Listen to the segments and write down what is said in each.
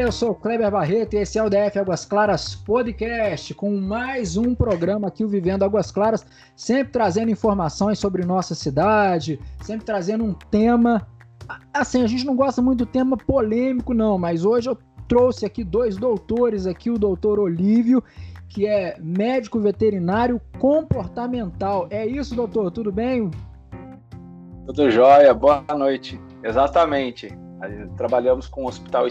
eu sou o Kleber Barreto e esse é o DF Águas Claras Podcast, com mais um programa aqui, o Vivendo Águas Claras, sempre trazendo informações sobre nossa cidade, sempre trazendo um tema. Assim, a gente não gosta muito do tema polêmico, não, mas hoje eu trouxe aqui dois doutores, aqui o doutor Olívio, que é médico veterinário comportamental. É isso, doutor? Tudo bem? Tudo jóia, boa noite. Exatamente. Trabalhamos com o Hospital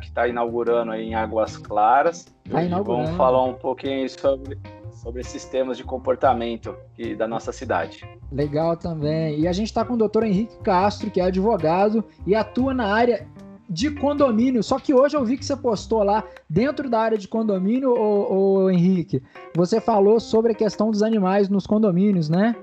Que está inaugurando aí em Águas Claras. Tá inaugurando. Vamos falar um pouquinho sobre, sobre esses temas de comportamento aqui da nossa cidade. Legal também. E a gente está com o doutor Henrique Castro, que é advogado e atua na área de condomínio. Só que hoje eu vi que você postou lá dentro da área de condomínio, ô, ô Henrique. Você falou sobre a questão dos animais nos condomínios, né?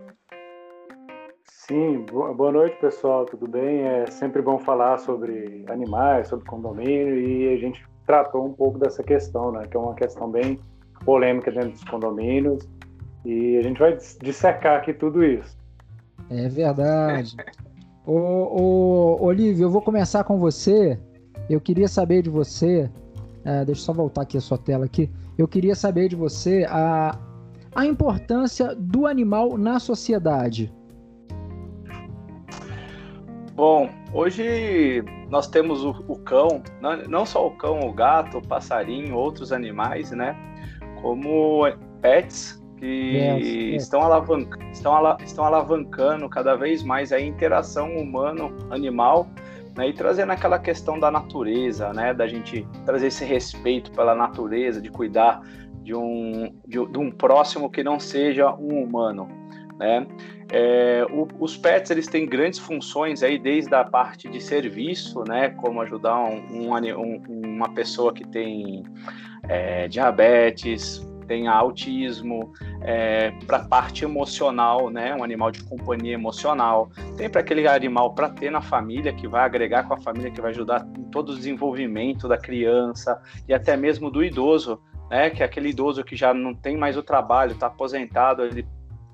Sim, boa noite pessoal, tudo bem? É sempre bom falar sobre animais, sobre condomínio e a gente tratou um pouco dessa questão, né? Que é uma questão bem polêmica dentro dos condomínios e a gente vai dissecar aqui tudo isso. É verdade. ô, ô, Olívio, eu vou começar com você. Eu queria saber de você, é, deixa eu só voltar aqui a sua tela aqui. Eu queria saber de você a, a importância do animal na sociedade. Bom, hoje nós temos o, o, cão, não só o cão, o gato, o passarinho, outros animais, né? Como pets que yes, yes. Estão, alavanc estão, ala estão alavancando cada vez mais a interação humano-animal né? e trazendo aquela questão da natureza, né? Da gente trazer esse respeito pela natureza, de cuidar de um, de, de um próximo que não seja um humano, né? É, o, os pets eles têm grandes funções aí desde a parte de serviço, né, como ajudar um, um, uma pessoa que tem é, diabetes, tem autismo, é, para a parte emocional, né, um animal de companhia emocional, tem para aquele animal para ter na família que vai agregar com a família, que vai ajudar em todo o desenvolvimento da criança e até mesmo do idoso, né, que é aquele idoso que já não tem mais o trabalho, está aposentado, ele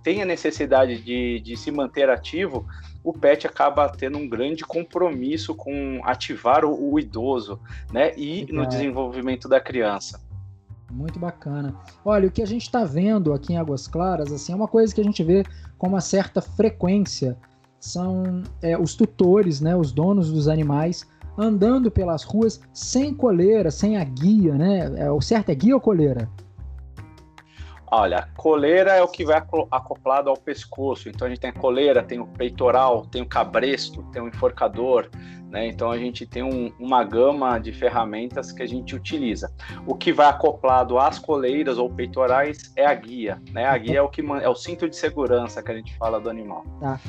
tem a necessidade de, de se manter ativo, o pet acaba tendo um grande compromisso com ativar o, o idoso, né? E no desenvolvimento da criança. Muito bacana. Olha, o que a gente está vendo aqui em Águas Claras, assim, é uma coisa que a gente vê com uma certa frequência. São é, os tutores, né, os donos dos animais, andando pelas ruas sem coleira, sem a guia, né? É, o certo é guia ou coleira? Olha, coleira é o que vai acoplado ao pescoço. Então a gente tem a coleira, tem o peitoral, tem o cabresto, tem o enforcador, né? Então a gente tem um, uma gama de ferramentas que a gente utiliza. O que vai acoplado às coleiras ou peitorais é a guia, né? A guia é o que é o cinto de segurança que a gente fala do animal. Tá.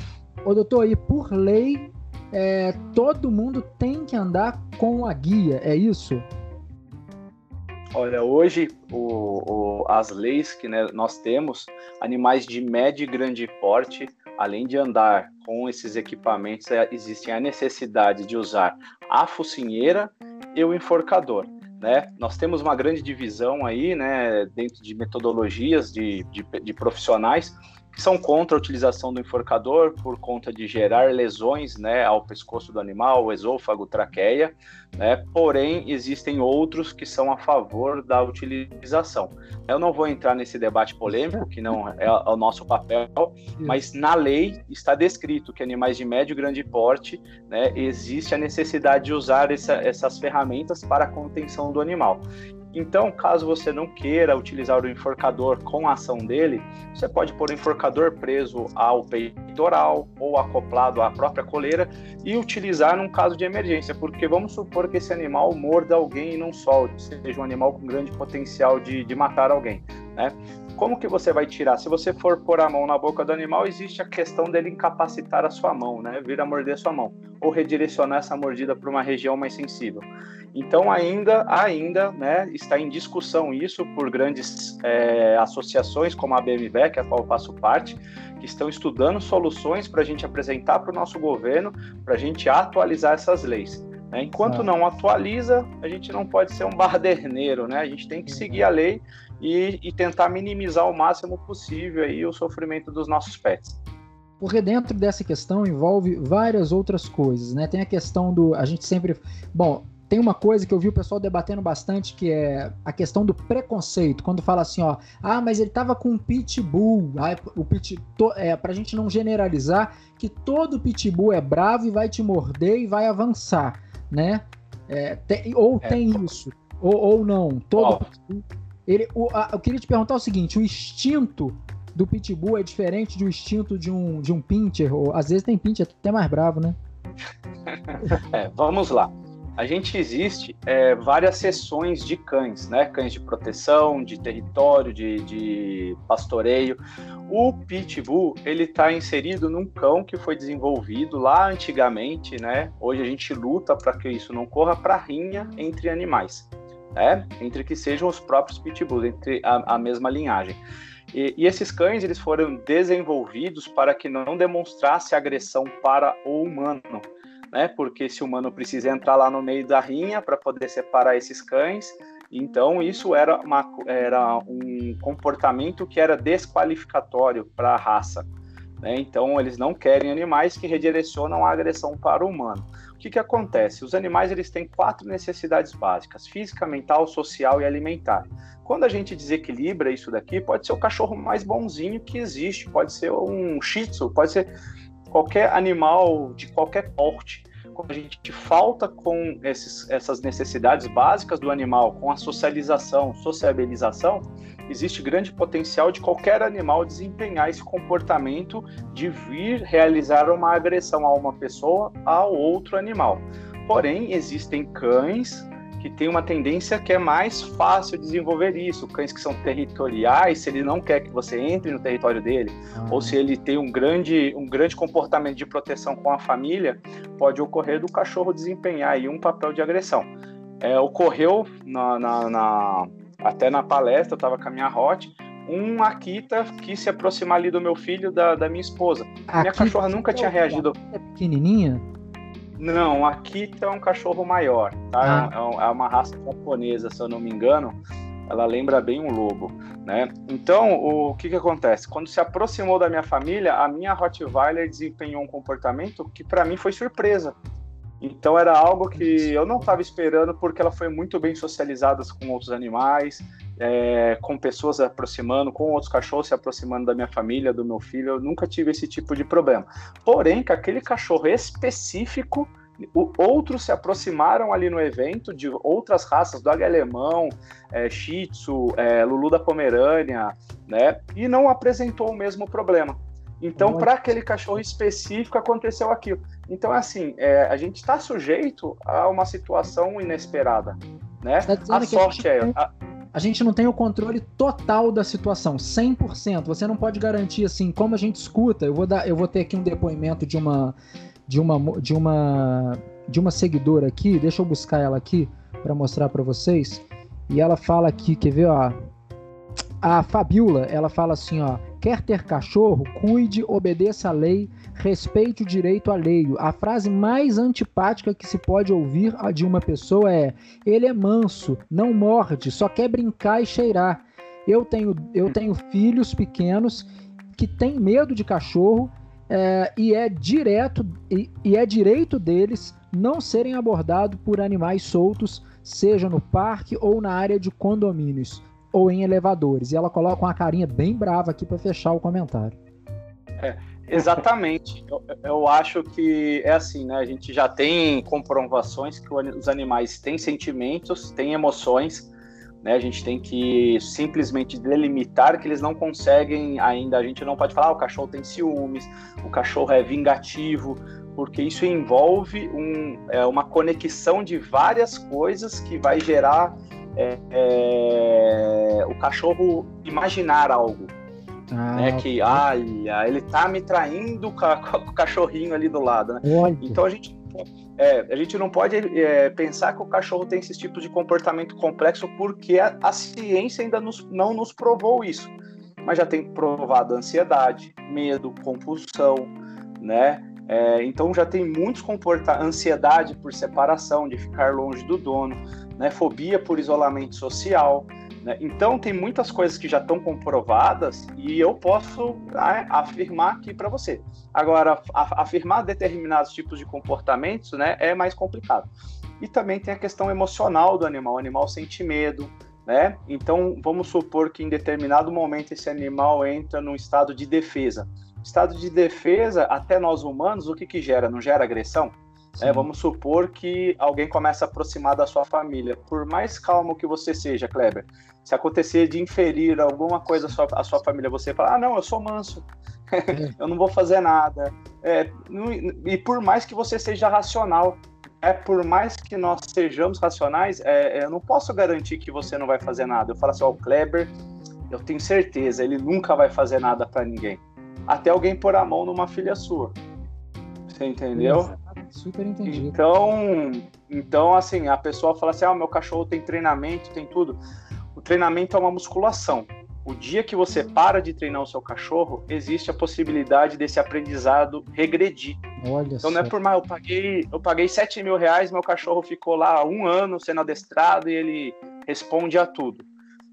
Ô doutor, e por lei, é, todo mundo tem que andar com a guia, é isso? Olha, hoje o, o, as leis que né, nós temos, animais de médio e grande porte, além de andar com esses equipamentos, é, existe a necessidade de usar a focinheira e o enforcador. Né? Nós temos uma grande divisão aí, né, dentro de metodologias de, de, de profissionais são contra a utilização do enforcador por conta de gerar lesões né, ao pescoço do animal, esôfago, traqueia, né? porém existem outros que são a favor da utilização. Eu não vou entrar nesse debate polêmico, que não é o nosso papel, mas na lei está descrito que animais de médio e grande porte, né, existe a necessidade de usar essa, essas ferramentas para a contenção do animal. Então, caso você não queira utilizar o enforcador com a ação dele, você pode pôr o enforcador preso ao peitoral ou acoplado à própria coleira e utilizar num caso de emergência, porque vamos supor que esse animal morda alguém e não solte, seja um animal com grande potencial de, de matar alguém, né? Como que você vai tirar? Se você for pôr a mão na boca do animal, existe a questão dele incapacitar a sua mão, né? Vir a morder a sua mão, ou redirecionar essa mordida para uma região mais sensível. Então ainda, ainda, né, está em discussão isso por grandes é, associações como a BMW, que é a qual eu faço parte, que estão estudando soluções para a gente apresentar para o nosso governo, para a gente atualizar essas leis. Né? Enquanto não atualiza, a gente não pode ser um baderneiro, né? A gente tem que seguir a lei e, e tentar minimizar o máximo possível aí o sofrimento dos nossos pets. Porque dentro dessa questão envolve várias outras coisas, né? Tem a questão do. A gente sempre. Bom, tem uma coisa que eu vi o pessoal debatendo bastante, que é a questão do preconceito. Quando fala assim, ó, ah, mas ele tava com um pitbull. Ah, o pit, to, é, pra gente não generalizar que todo pitbull é bravo e vai te morder e vai avançar, né? É, tem, ou é. tem isso, ou, ou não. Todo pitbull, ele, o, a, eu queria te perguntar o seguinte: o instinto do pitbull é diferente do instinto de um, de um pincher? Ou, às vezes tem pincher até mais bravo, né? É, vamos lá a gente existe é, várias seções de cães, né? Cães de proteção, de território, de, de pastoreio. O Pitbull, ele está inserido num cão que foi desenvolvido lá antigamente, né? Hoje a gente luta para que isso não corra para rinha entre animais, né? Entre que sejam os próprios Pitbulls, entre a, a mesma linhagem. E, e, esses cães eles foram desenvolvidos para que não demonstrasse agressão para o humano, né? Porque se o humano precisa entrar lá no meio da rinha para poder separar esses cães, então isso era, uma, era um comportamento que era desqualificatório para a raça. Né? Então eles não querem animais que redirecionam a agressão para o humano. O que, que acontece? Os animais eles têm quatro necessidades básicas: física, mental, social e alimentar. Quando a gente desequilibra isso daqui, pode ser o cachorro mais bonzinho que existe, pode ser um shih tzu, pode ser qualquer animal de qualquer porte, quando a gente falta com esses, essas necessidades básicas do animal, com a socialização, sociabilização, existe grande potencial de qualquer animal desempenhar esse comportamento de vir realizar uma agressão a uma pessoa ao outro animal. Porém, existem cães que tem uma tendência que é mais fácil desenvolver isso. Cães que são territoriais, se ele não quer que você entre no território dele, ah. ou se ele tem um grande, um grande comportamento de proteção com a família, pode ocorrer do cachorro desempenhar aí um papel de agressão. É, ocorreu na, na, na, até na palestra, eu estava com a minha Hot, um Akita quis se aproximar ali do meu filho, da, da minha esposa. A minha cachorra nunca tinha reagido. É pequenininha? Não, aqui é um cachorro maior, tá? Ah. É, é uma raça japonesa, se eu não me engano. Ela lembra bem um lobo, né? Então, o que que acontece? Quando se aproximou da minha família, a minha Rottweiler desempenhou um comportamento que para mim foi surpresa. Então era algo que eu não estava esperando porque ela foi muito bem socializada com outros animais, é, com pessoas se aproximando, com outros cachorros se aproximando da minha família, do meu filho. Eu nunca tive esse tipo de problema. Porém, com aquele cachorro específico, o, outros se aproximaram ali no evento de outras raças, dog alemão, é, shih tzu, é, lulu da Pomerânia, né? E não apresentou o mesmo problema. Então, para aquele cachorro específico, aconteceu aquilo. Então, assim, é, a gente está sujeito a uma situação inesperada, né? Tá a sorte a é... A... a... gente não tem o controle total da situação, 100%. Você não pode garantir, assim, como a gente escuta. Eu vou, dar, eu vou ter aqui um depoimento de uma, de uma, de uma, de uma seguidora aqui. Deixa eu buscar ela aqui para mostrar para vocês. E ela fala aqui, quer ver, ó? A Fabiola, ela fala assim, ó Quer ter cachorro? Cuide, obedeça a lei, respeite o direito alheio. A frase mais antipática que se pode ouvir de uma pessoa é: ele é manso, não morde, só quer brincar e cheirar. Eu tenho, eu tenho filhos pequenos que têm medo de cachorro é, e é direto e, e é direito deles não serem abordados por animais soltos, seja no parque ou na área de condomínios ou em elevadores. E ela coloca uma carinha bem brava aqui para fechar o comentário. É, exatamente. eu, eu, acho que é assim, né? A gente já tem comprovações que os animais têm sentimentos, têm emoções. Né? A gente tem que simplesmente delimitar que eles não conseguem ainda. A gente não pode falar, ah, o cachorro tem ciúmes, o cachorro é vingativo, porque isso envolve um, é, uma conexão de várias coisas que vai gerar é, é, o cachorro imaginar algo. Ah, né, que, olha, ele tá me traindo com, o cachorrinho ali do lado, né? Então a gente, é, a gente não pode é, pensar que o cachorro tem esse tipo de comportamento complexo porque a, a ciência ainda nos, não nos provou isso. Mas já tem provado ansiedade, medo, compulsão, né? É, então já tem muitos comportamentos, ansiedade por separação, de ficar longe do dono, né? Fobia por isolamento social, Né? Então, tem muitas coisas que já estão comprovadas e eu posso né, afirmar aqui para você. Agora, afirmar determinados tipos de comportamentos né, é mais complicado. E também tem a questão emocional do animal. O animal sente medo, né? Então, vamos supor que em determinado momento esse animal entra num estado de defesa. Estado de defesa, até nós humanos, o que, que gera? Não gera agressão? É, vamos supor que alguém começa a aproximar da sua família. Por mais calmo que você seja, Kleber, se acontecer de inferir alguma coisa à sua, à sua família, você fala: Ah, não, eu sou manso, eu não vou fazer nada. É, não, e por mais que você seja racional, é por mais que nós sejamos racionais, é, é eu não posso garantir que você não vai fazer nada. Eu falo assim: Ó, o Kleber, eu tenho certeza, ele nunca vai fazer nada para ninguém. Até alguém pôr a mão numa filha sua. Você entendeu? Super entendido. Então, então, assim, a pessoa fala assim: ah, meu cachorro tem treinamento, tem tudo. O treinamento é uma musculação. O dia que você para de treinar o seu cachorro, existe a possibilidade desse aprendizado regredir. Olha então não é por mais, eu paguei, eu paguei 7 mil reais, meu cachorro ficou lá um ano sendo adestrado e ele responde a tudo.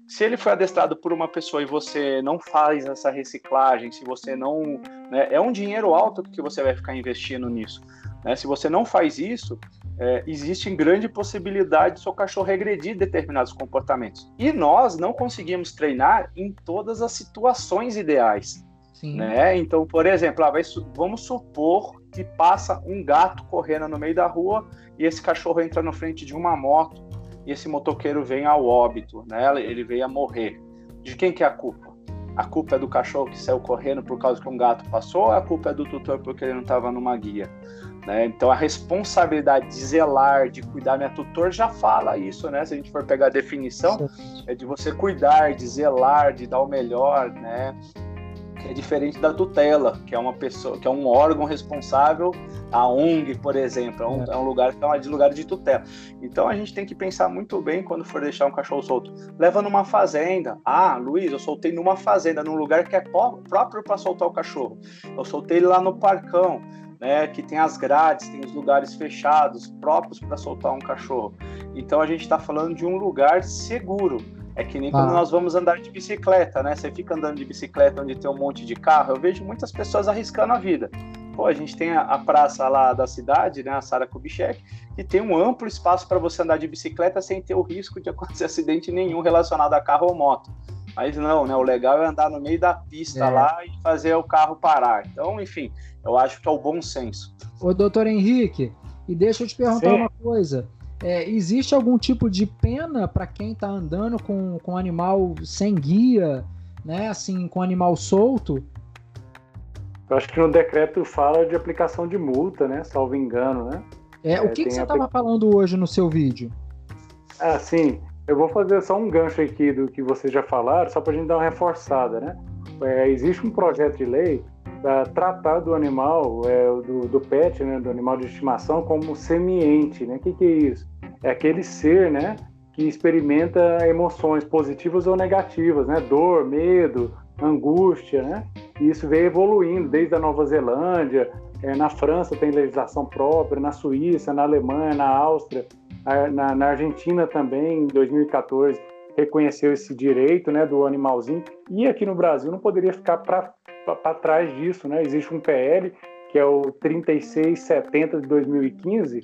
Se ele foi adestrado por uma pessoa e você não faz essa reciclagem, se você não. Né, é um dinheiro alto que você vai ficar investindo nisso. Né? Se você não faz isso, é, existe grande possibilidade do seu cachorro regredir determinados comportamentos. E nós não conseguimos treinar em todas as situações ideais. Né? Então, por exemplo, ah, vai, vamos supor que passa um gato correndo no meio da rua e esse cachorro entra na frente de uma moto e esse motoqueiro vem ao óbito, né? ele veio a morrer. De quem que é a culpa? A culpa é do cachorro que saiu correndo por causa que um gato passou ou a culpa é do tutor porque ele não estava numa guia? Né? Então a responsabilidade de zelar, de cuidar, minha tutor já fala isso, né? Se a gente for pegar a definição, é de você cuidar, de zelar, de dar o melhor, né? Que é diferente da tutela, que é uma pessoa, que é um órgão responsável, a ONG, por exemplo, é um, é. é um lugar que é de lugar de tutela. Então a gente tem que pensar muito bem quando for deixar um cachorro solto. Leva numa fazenda. Ah, Luiz, eu soltei numa fazenda, num lugar que é próprio para soltar o cachorro. Eu soltei ele lá no parcão né, que tem as grades, tem os lugares fechados próprios para soltar um cachorro. Então a gente está falando de um lugar seguro. É que nem ah. quando nós vamos andar de bicicleta, né? Você fica andando de bicicleta onde tem um monte de carro. Eu vejo muitas pessoas arriscando a vida. Pô, a gente tem a, a praça lá da cidade, né, a Sara Kubitschek, que tem um amplo espaço para você andar de bicicleta sem ter o risco de acontecer acidente nenhum relacionado a carro ou moto. Mas não, né? O legal é andar no meio da pista é. lá e fazer o carro parar. Então, enfim, eu acho que é o bom senso. Ô, doutor Henrique, e deixa eu te perguntar Sim. uma coisa. É, existe algum tipo de pena para quem está andando com, com animal sem guia, né? Assim, com animal solto? Eu acho que no decreto fala de aplicação de multa, né? Salvo engano, né? É, o é, que, que você estava falando hoje no seu vídeo? Ah, sim. Eu vou fazer só um gancho aqui do que vocês já falaram, só para a gente dar uma reforçada, né? É, existe um projeto de lei para tratar do animal, é, do, do, pet, né, do animal de estimação, como semiente, né? O que, que é isso? É aquele ser, né, que experimenta emoções positivas ou negativas, né? Dor, medo, angústia, né? E isso veio evoluindo desde a Nova Zelândia, é, na França tem legislação própria, na Suíça, na Alemanha, na Áustria na, na Argentina também, em 2014, reconheceu esse direito né, do animalzinho. E aqui no Brasil não poderia ficar para trás disso. Né? Existe um PL, que é o 3670 de 2015,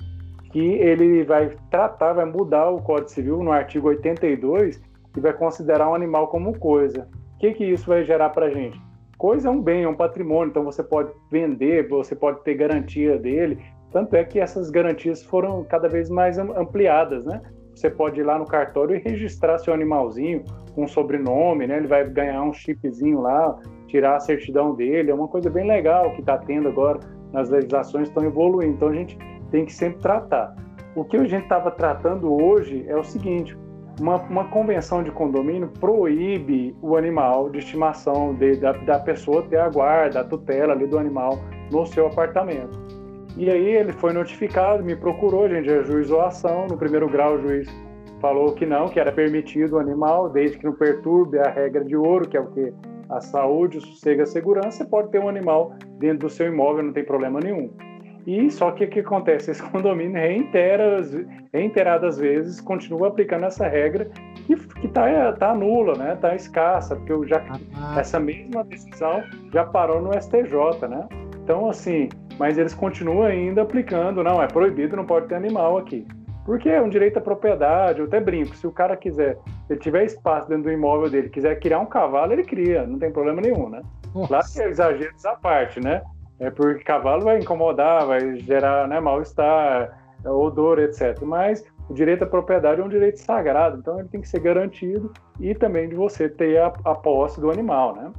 que ele vai tratar, vai mudar o Código Civil no artigo 82 e vai considerar um animal como coisa. O que, que isso vai gerar para a gente? Coisa é um bem, é um patrimônio, então você pode vender, você pode ter garantia dele, tanto é que essas garantias foram cada vez mais ampliadas, né? Você pode ir lá no cartório e registrar seu animalzinho com um sobrenome, né? Ele vai ganhar um chipzinho lá, tirar a certidão dele. É uma coisa bem legal que está tendo agora nas legislações estão evoluindo. Então a gente tem que sempre tratar. O que a gente estava tratando hoje é o seguinte: uma, uma, convenção de condomínio proíbe o animal de estimação de, da, da pessoa ter a guarda, a tutela ali do animal no seu apartamento. E aí ele foi notificado, me procurou, a gente ajuizou a ação. No primeiro grau, o juiz falou que não, que era permitido o animal, desde que não perturbe a regra de ouro, que é o que? A saúde, o sossego e a segurança, você pode ter um animal dentro do seu imóvel, não tem problema nenhum. E só que o que acontece? Esse condomínio reitera, reiteradas vezes continua aplicando essa regra que, que tá, nula, né? Tá escassa, porque já, ah. essa mesma decisão já parou no STJ, né? Então, assim, mas eles continuam ainda aplicando, não, é proibido, não pode ter animal aqui. Porque é um direito à propriedade, eu até brinco, se o cara quiser, ele tiver espaço dentro do imóvel dele, quiser criar um cavalo, ele cria, não tem problema nenhum, né? Nossa. Claro que é exagero essa parte, né? É porque cavalo vai incomodar, vai gerar né, mal-estar, odor, etc. Mas o direito à propriedade é um direito sagrado, então ele tem que ser garantido e também de você ter a, a posse do animal, né?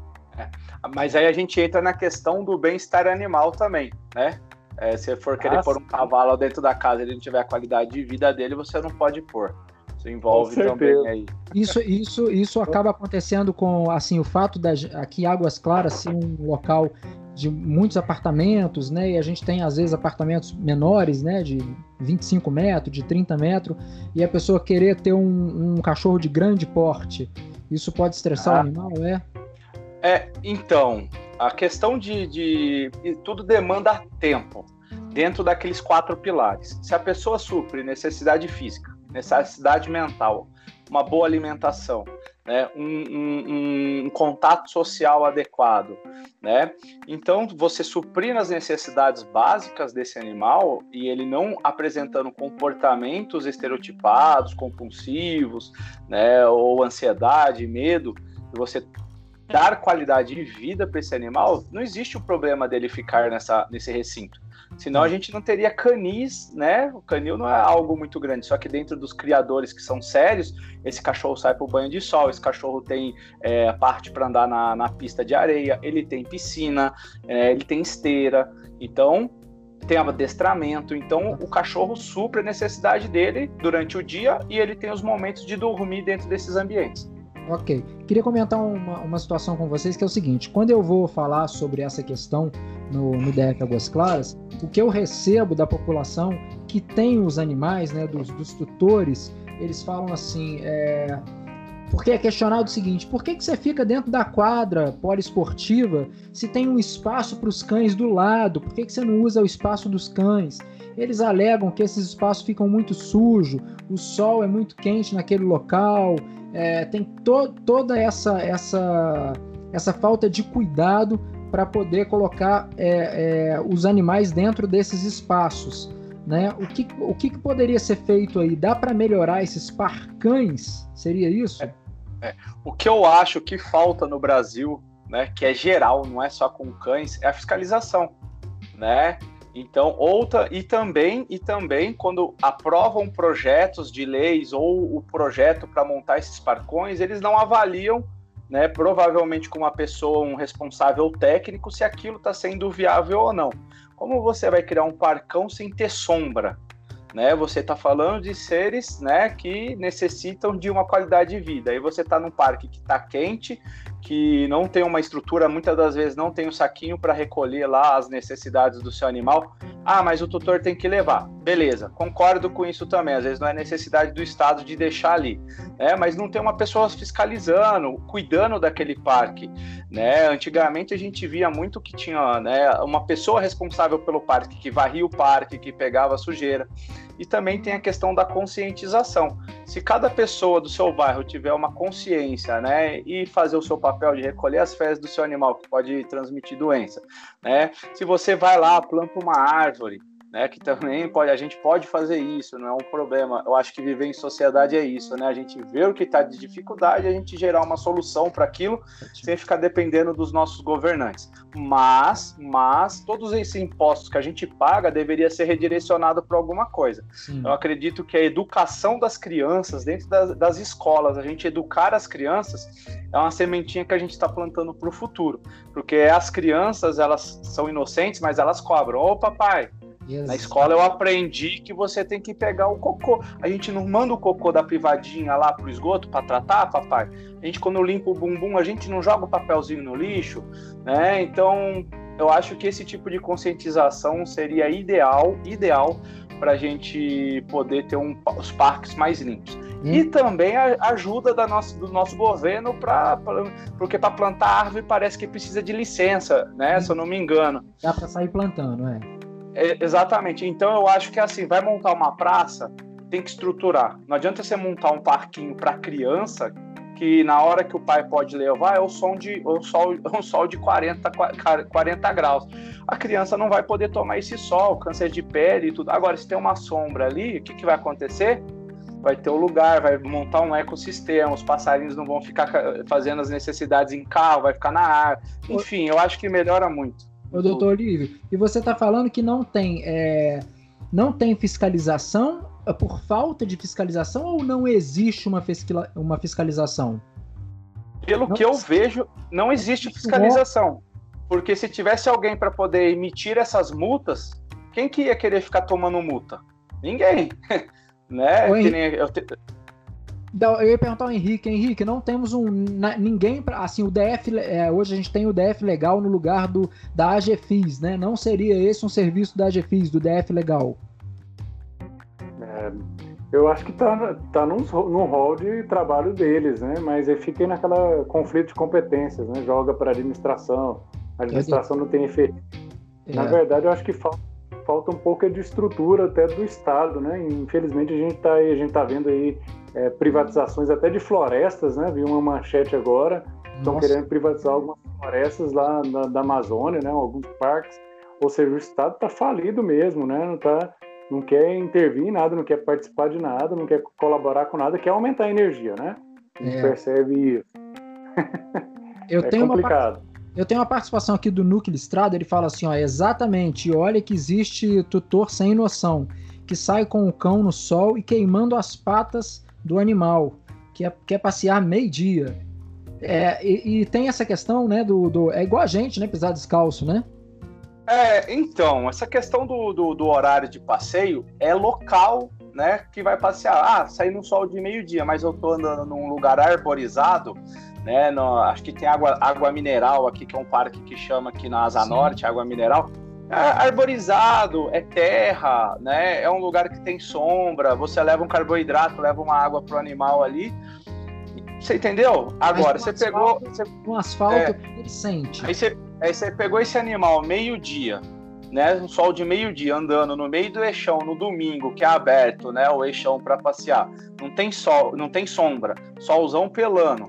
É. Mas aí a gente entra na questão do bem-estar animal também, né? É, se for querer ah, pôr um cavalo dentro da casa e ele não tiver a qualidade de vida dele, você não pode pôr. Isso envolve também aí. Isso, isso, isso acaba acontecendo com assim o fato da aqui Águas Claras ser um local de muitos apartamentos, né? E a gente tem às vezes apartamentos menores, né? De 25 metros, de 30 metros, e a pessoa querer ter um, um cachorro de grande porte, isso pode estressar ah. o animal, é? É, então, a questão de, de. Tudo demanda tempo dentro daqueles quatro pilares. Se a pessoa supre necessidade física, necessidade mental, uma boa alimentação, né, um, um, um, contato social adequado, né? Então, você suprir as necessidades básicas desse animal e ele não apresentando comportamentos estereotipados, compulsivos, né, ou ansiedade, medo, você dar qualidade de vida para esse animal, não existe o problema dele ficar nessa, nesse recinto. Senão a gente não teria canis, né? O canil não é algo muito grande, só que dentro dos criadores que são sérios, esse cachorro sai para o banho de sol, esse cachorro tem é, parte para andar na, na, pista de areia, ele tem piscina, é, ele tem esteira, então tem adestramento, então o cachorro supre a necessidade dele durante o dia e ele tem os momentos de dormir dentro desses ambientes. Ok. Queria comentar uma, uma situação com vocês que é o seguinte: quando eu vou falar sobre essa questão no, no DF Águas Claras, o que eu recebo da população que tem os animais, né, dos, dos tutores, eles falam assim, é, porque é questionado o seguinte: por que, que você fica dentro da quadra poliesportiva se tem um espaço para os cães do lado? Por que, que você não usa o espaço dos cães? Eles alegam que esses espaços ficam muito sujos, o sol é muito quente naquele local, é, tem to, toda essa, essa, essa falta de cuidado para poder colocar é, é, os animais dentro desses espaços. Né? O, que, o que, poderia ser feito aí? Dá para melhorar esses parcães? Seria isso? É, é, o que eu acho que falta no Brasil, né, que é geral, não é só com cães, é a fiscalização. Né? Então, outra e também e também quando aprovam projetos de leis ou o projeto para montar esses parcões, eles não avaliam né, provavelmente com uma pessoa, um responsável técnico, se aquilo está sendo viável ou não. Como você vai criar um parcão sem ter sombra? Né? Você está falando de seres né, que necessitam de uma qualidade de vida. Aí você está num parque que está quente, que não tem uma estrutura, muitas das vezes não tem um saquinho para recolher lá as necessidades do seu animal. Ah, mas o tutor tem que levar. Beleza, concordo com isso também. Às vezes não é necessidade do Estado de deixar ali, né? Mas não tem uma pessoa fiscalizando, cuidando daquele parque, né? Antigamente a gente via muito que tinha, né, uma pessoa responsável pelo parque que varria o parque, que pegava sujeira. E também tem a questão da conscientização. Se cada pessoa do seu bairro tiver uma consciência, né, e fazer o seu papel de recolher as fezes do seu animal que pode transmitir doença, né? Se você vai lá, planta uma árvore, né? Que também pode, a gente pode fazer isso, não é um problema. Eu acho que viver em sociedade é isso, né? A gente vê o que está de dificuldade, a gente gerar uma solução para aquilo, sem ficar dependendo dos nossos governantes. Mas, mas todos esses impostos que a gente paga deveria ser redirecionado para alguma coisa. Sim. Eu acredito que a educação das crianças dentro das, das escolas, a gente educar as crianças é uma sementinha que a gente está plantando para o futuro, porque as crianças elas são inocentes, mas elas cobram. Ô, papai, na escola eu aprendi que você tem que pegar o cocô. A gente não manda o cocô da privadinha lá pro esgoto para tratar, papai. A gente quando limpa o bumbum, a gente não joga o papelzinho no lixo, né? Então, eu acho que esse tipo de conscientização seria ideal, ideal para a gente poder ter um, os parques mais limpos. Hum. E também a ajuda da nossa, do nosso governo para porque para plantar árvore parece que precisa de licença, né? Hum. Se eu não me engano. Dá para sair plantando, é. É, exatamente. Então eu acho que assim, vai montar uma praça, tem que estruturar. Não adianta você montar um parquinho para criança que na hora que o pai pode levar é o som de o sol, um sol de 40, 40 graus. A criança não vai poder tomar esse sol, câncer de pele e tudo. Agora, se tem uma sombra ali, o que, que vai acontecer? Vai ter o um lugar, vai montar um ecossistema, os passarinhos não vão ficar fazendo as necessidades em carro, vai ficar na água. Enfim, eu acho que melhora muito. Ô, doutor Olívio, e você está falando que não tem, é, não tem fiscalização é por falta de fiscalização ou não existe uma, fiscila, uma fiscalização? Pelo não que eu vejo, não existe fiscalização. Porque se tivesse alguém para poder emitir essas multas, quem que ia querer ficar tomando multa? Ninguém. né? eu, te... eu, ia perguntar ao Henrique, Henrique, não temos um ninguém para assim o DF é, hoje a gente tem o DF legal no lugar do da AGFIS, né? Não seria esse um serviço da AGFIS, do DF legal? É, eu acho que está tá num, num rol de trabalho deles, né? Mas aí fica naquela conflito de competências, né? Joga para a administração, a administração não tem efeito. É. Na verdade, eu acho que falta, falta um pouco de estrutura até do Estado, né? Infelizmente, a gente está a gente tá vendo aí é, privatizações até de florestas, né? Vi uma manchete agora, estão querendo privatizar algumas florestas lá na, da Amazônia, né? Alguns parques. Ou seja, o Estado está falido mesmo, né? Não está não quer intervir em nada, não quer participar de nada, não quer colaborar com nada, quer aumentar a energia, né? A gente é. percebe isso. Eu é tenho complicado. Uma, eu tenho uma participação aqui do Núcleo Estrada, ele fala assim, ó, exatamente, olha que existe tutor sem noção, que sai com o cão no sol e queimando as patas do animal, que é, quer passear meio-dia. É, e, e, tem essa questão, né, do, do, É igual a gente, né, pisar descalço, né? É, então, essa questão do, do, do, horário de passeio é local, né? Que vai passear. Ah, sair no sol de meio-dia, mas eu tô andando num lugar arborizado, né? No, acho que tem água, água mineral aqui, que é um parque que chama aqui na Asa Sim. Norte, água mineral. É arborizado, é terra, né? É um lugar que tem sombra. Você leva um carboidrato, leva uma água pro animal ali. Você entendeu? Agora, você pegou. Você, um asfalto é, ele sente. Aí você Aí você pegou esse animal meio-dia, né? Um sol de meio-dia andando no meio do eixão no domingo, que é aberto, né? O eixão para passear. Não tem sol, não tem sombra, solzão pelando.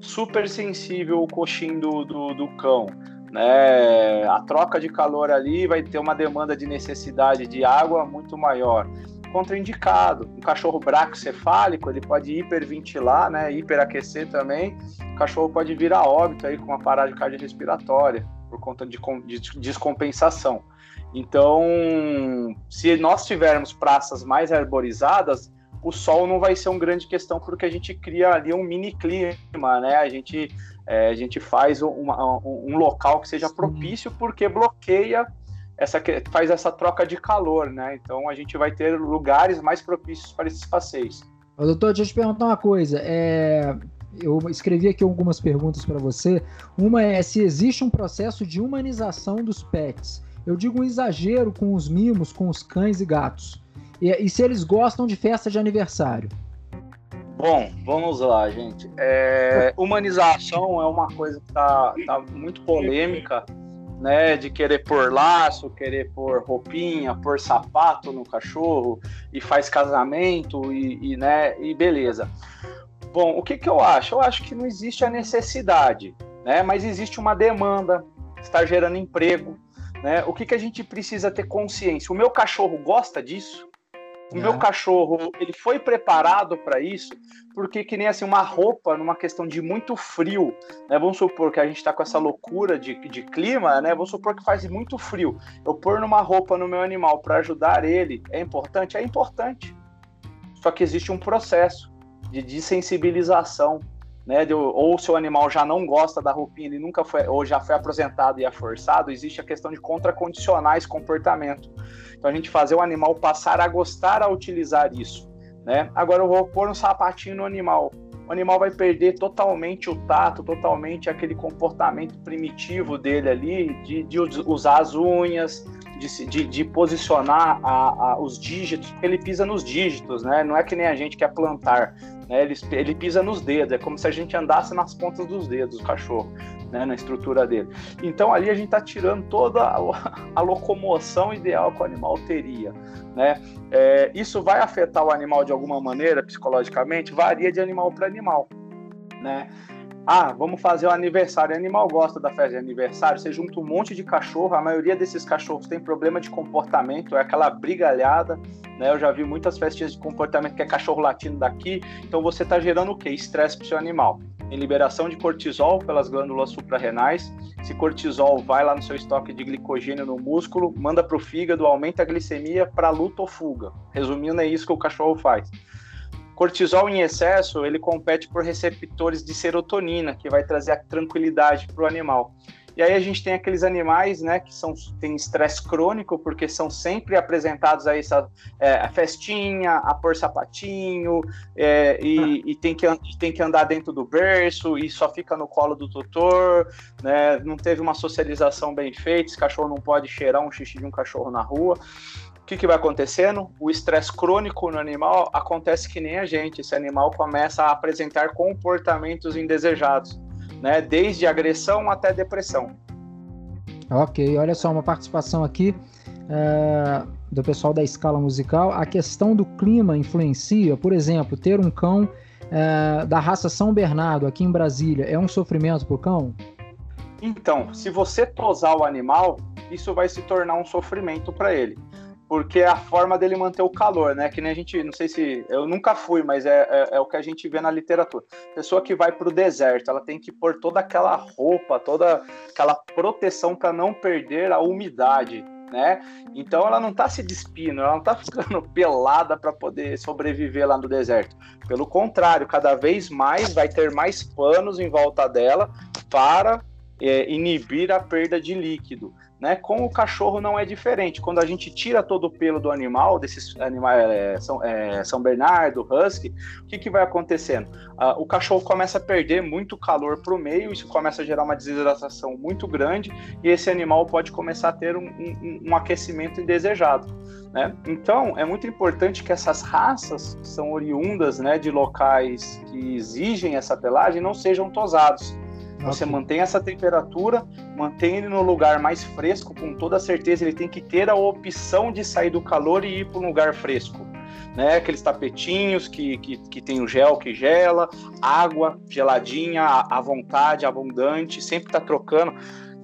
Super sensível o coxim do, do, do cão. Né? A troca de calor ali vai ter uma demanda de necessidade de água muito maior contraindicado. Um cachorro braquicefálico, ele pode hiperventilar, né, hiperaquecer também. O cachorro pode vir a óbito aí com uma parada cardiorrespiratória por conta de, de descompensação. Então, se nós tivermos praças mais arborizadas, o sol não vai ser uma grande questão porque a gente cria ali um mini clima, né? A gente, é, a gente faz uma, um local que seja propício porque bloqueia essa faz essa troca de calor, né? Então a gente vai ter lugares mais propícios para esses passeios. doutor, deixa eu te perguntar uma coisa. É, eu escrevi aqui algumas perguntas para você. Uma é se existe um processo de humanização dos pets. Eu digo um exagero com os mimos, com os cães e gatos. E, e se eles gostam de festa de aniversário. Bom, vamos lá, gente. É, humanização é uma coisa que está tá muito polêmica né, de querer pôr laço, querer pôr roupinha, pôr sapato no cachorro e faz casamento e, e, né, e beleza. Bom, o que, que eu acho? Eu acho que não existe a necessidade, né, mas existe uma demanda, está gerando emprego, né? O que, que a gente precisa ter consciência? O meu cachorro gosta disso? O é. meu cachorro, ele foi preparado para isso, porque que nem assim uma roupa numa questão de muito frio, né? Vamos supor que a gente está com essa loucura de, de clima, né? Vamos supor que faz muito frio. Eu pôr numa roupa no meu animal para ajudar ele é importante, é importante. Só que existe um processo de desensibilização, né? De, ou se o animal já não gosta da roupinha, ele nunca foi, ou já foi apresentado e é forçado, existe a questão de contracondicionar esse comportamento. Então a gente fazer o animal passar a gostar a utilizar isso, né? Agora eu vou pôr um sapatinho no animal. O animal vai perder totalmente o tato, totalmente aquele comportamento primitivo dele ali, de, de usar as unhas, de, de, de posicionar a, a, os dígitos, porque ele pisa nos dígitos, né? Não é que nem a gente quer plantar, né? Ele, ele pisa nos dedos, é como se a gente andasse nas pontas dos dedos, o cachorro. Né, na estrutura dele. Então ali a gente está tirando toda a, a, locomoção ideal que o animal teria. Né? É, isso vai afetar o animal de alguma maneira, psicologicamente? Varia de animal para animal. Né? Ah, vamos fazer o aniversário. O animal gosta da festa de aniversário. Você junta um monte de cachorro. A maioria desses cachorros tem problema de comportamento, é aquela brigalhada. Né? Eu já vi muitas festinhas de comportamento que é cachorro latindo daqui. Então você está gerando o quê? Estresse para o seu animal. Em liberação de cortisol pelas glândulas suprarrenais. Esse cortisol vai lá no seu estoque de glicogênio no músculo, manda para o fígado, aumenta a glicemia para luta ou fuga. Resumindo, é isso que o cachorro faz. Cortisol em excesso, ele compete por receptores de serotonina, que vai trazer a tranquilidade para o animal. E aí a gente tem aqueles animais, né, que são têm estresse crônico, porque são sempre apresentados a essa é, a festinha, a pôr sapatinho, é, e, e, tem, que, tem que andar dentro do berço, e só fica no colo do tutor, né, não teve uma socialização bem feita, esse cachorro não pode cheirar um xixi de um cachorro na rua. O que, que vai acontecendo? O estresse crônico no animal acontece que nem a gente. Esse animal começa a apresentar comportamentos indesejados, né? Desde agressão até depressão. Ok, olha só uma participação aqui é, do pessoal da escala musical. A questão do clima influencia, por exemplo, ter um cão é, da raça São Bernardo aqui em Brasília é um sofrimento para o cão? Então, se você tosar o animal, isso vai se tornar um sofrimento para ele porque é a forma dele manter o calor, né? Que nem a gente, não sei se eu nunca fui, mas é, é, é o que a gente vê na literatura. Pessoa que vai para o deserto, ela tem que pôr toda aquela roupa, toda aquela proteção para não perder a umidade, né? Então ela não está se despindo, ela não está ficando pelada para poder sobreviver lá no deserto. Pelo contrário, cada vez mais vai ter mais panos em volta dela para é, inibir a perda de líquido. Né? Com o cachorro não é diferente. Quando a gente tira todo o pelo do animal, desses animais é, São, é, São Bernardo, Husky, o que, que vai acontecendo? Ah, o cachorro começa a perder muito calor para o meio, isso começa a gerar uma desidratação muito grande e esse animal pode começar a ter um, um, um aquecimento indesejado. Né? Então, é muito importante que essas raças que são oriundas né, de locais que exigem essa pelagem não sejam tosados. Você okay. mantém essa temperatura, mantém ele no lugar mais fresco, com toda certeza ele tem que ter a opção de sair do calor e ir para um lugar fresco. Né? Aqueles tapetinhos que, que, que tem o gel que gela, água geladinha, à vontade, abundante, sempre está trocando,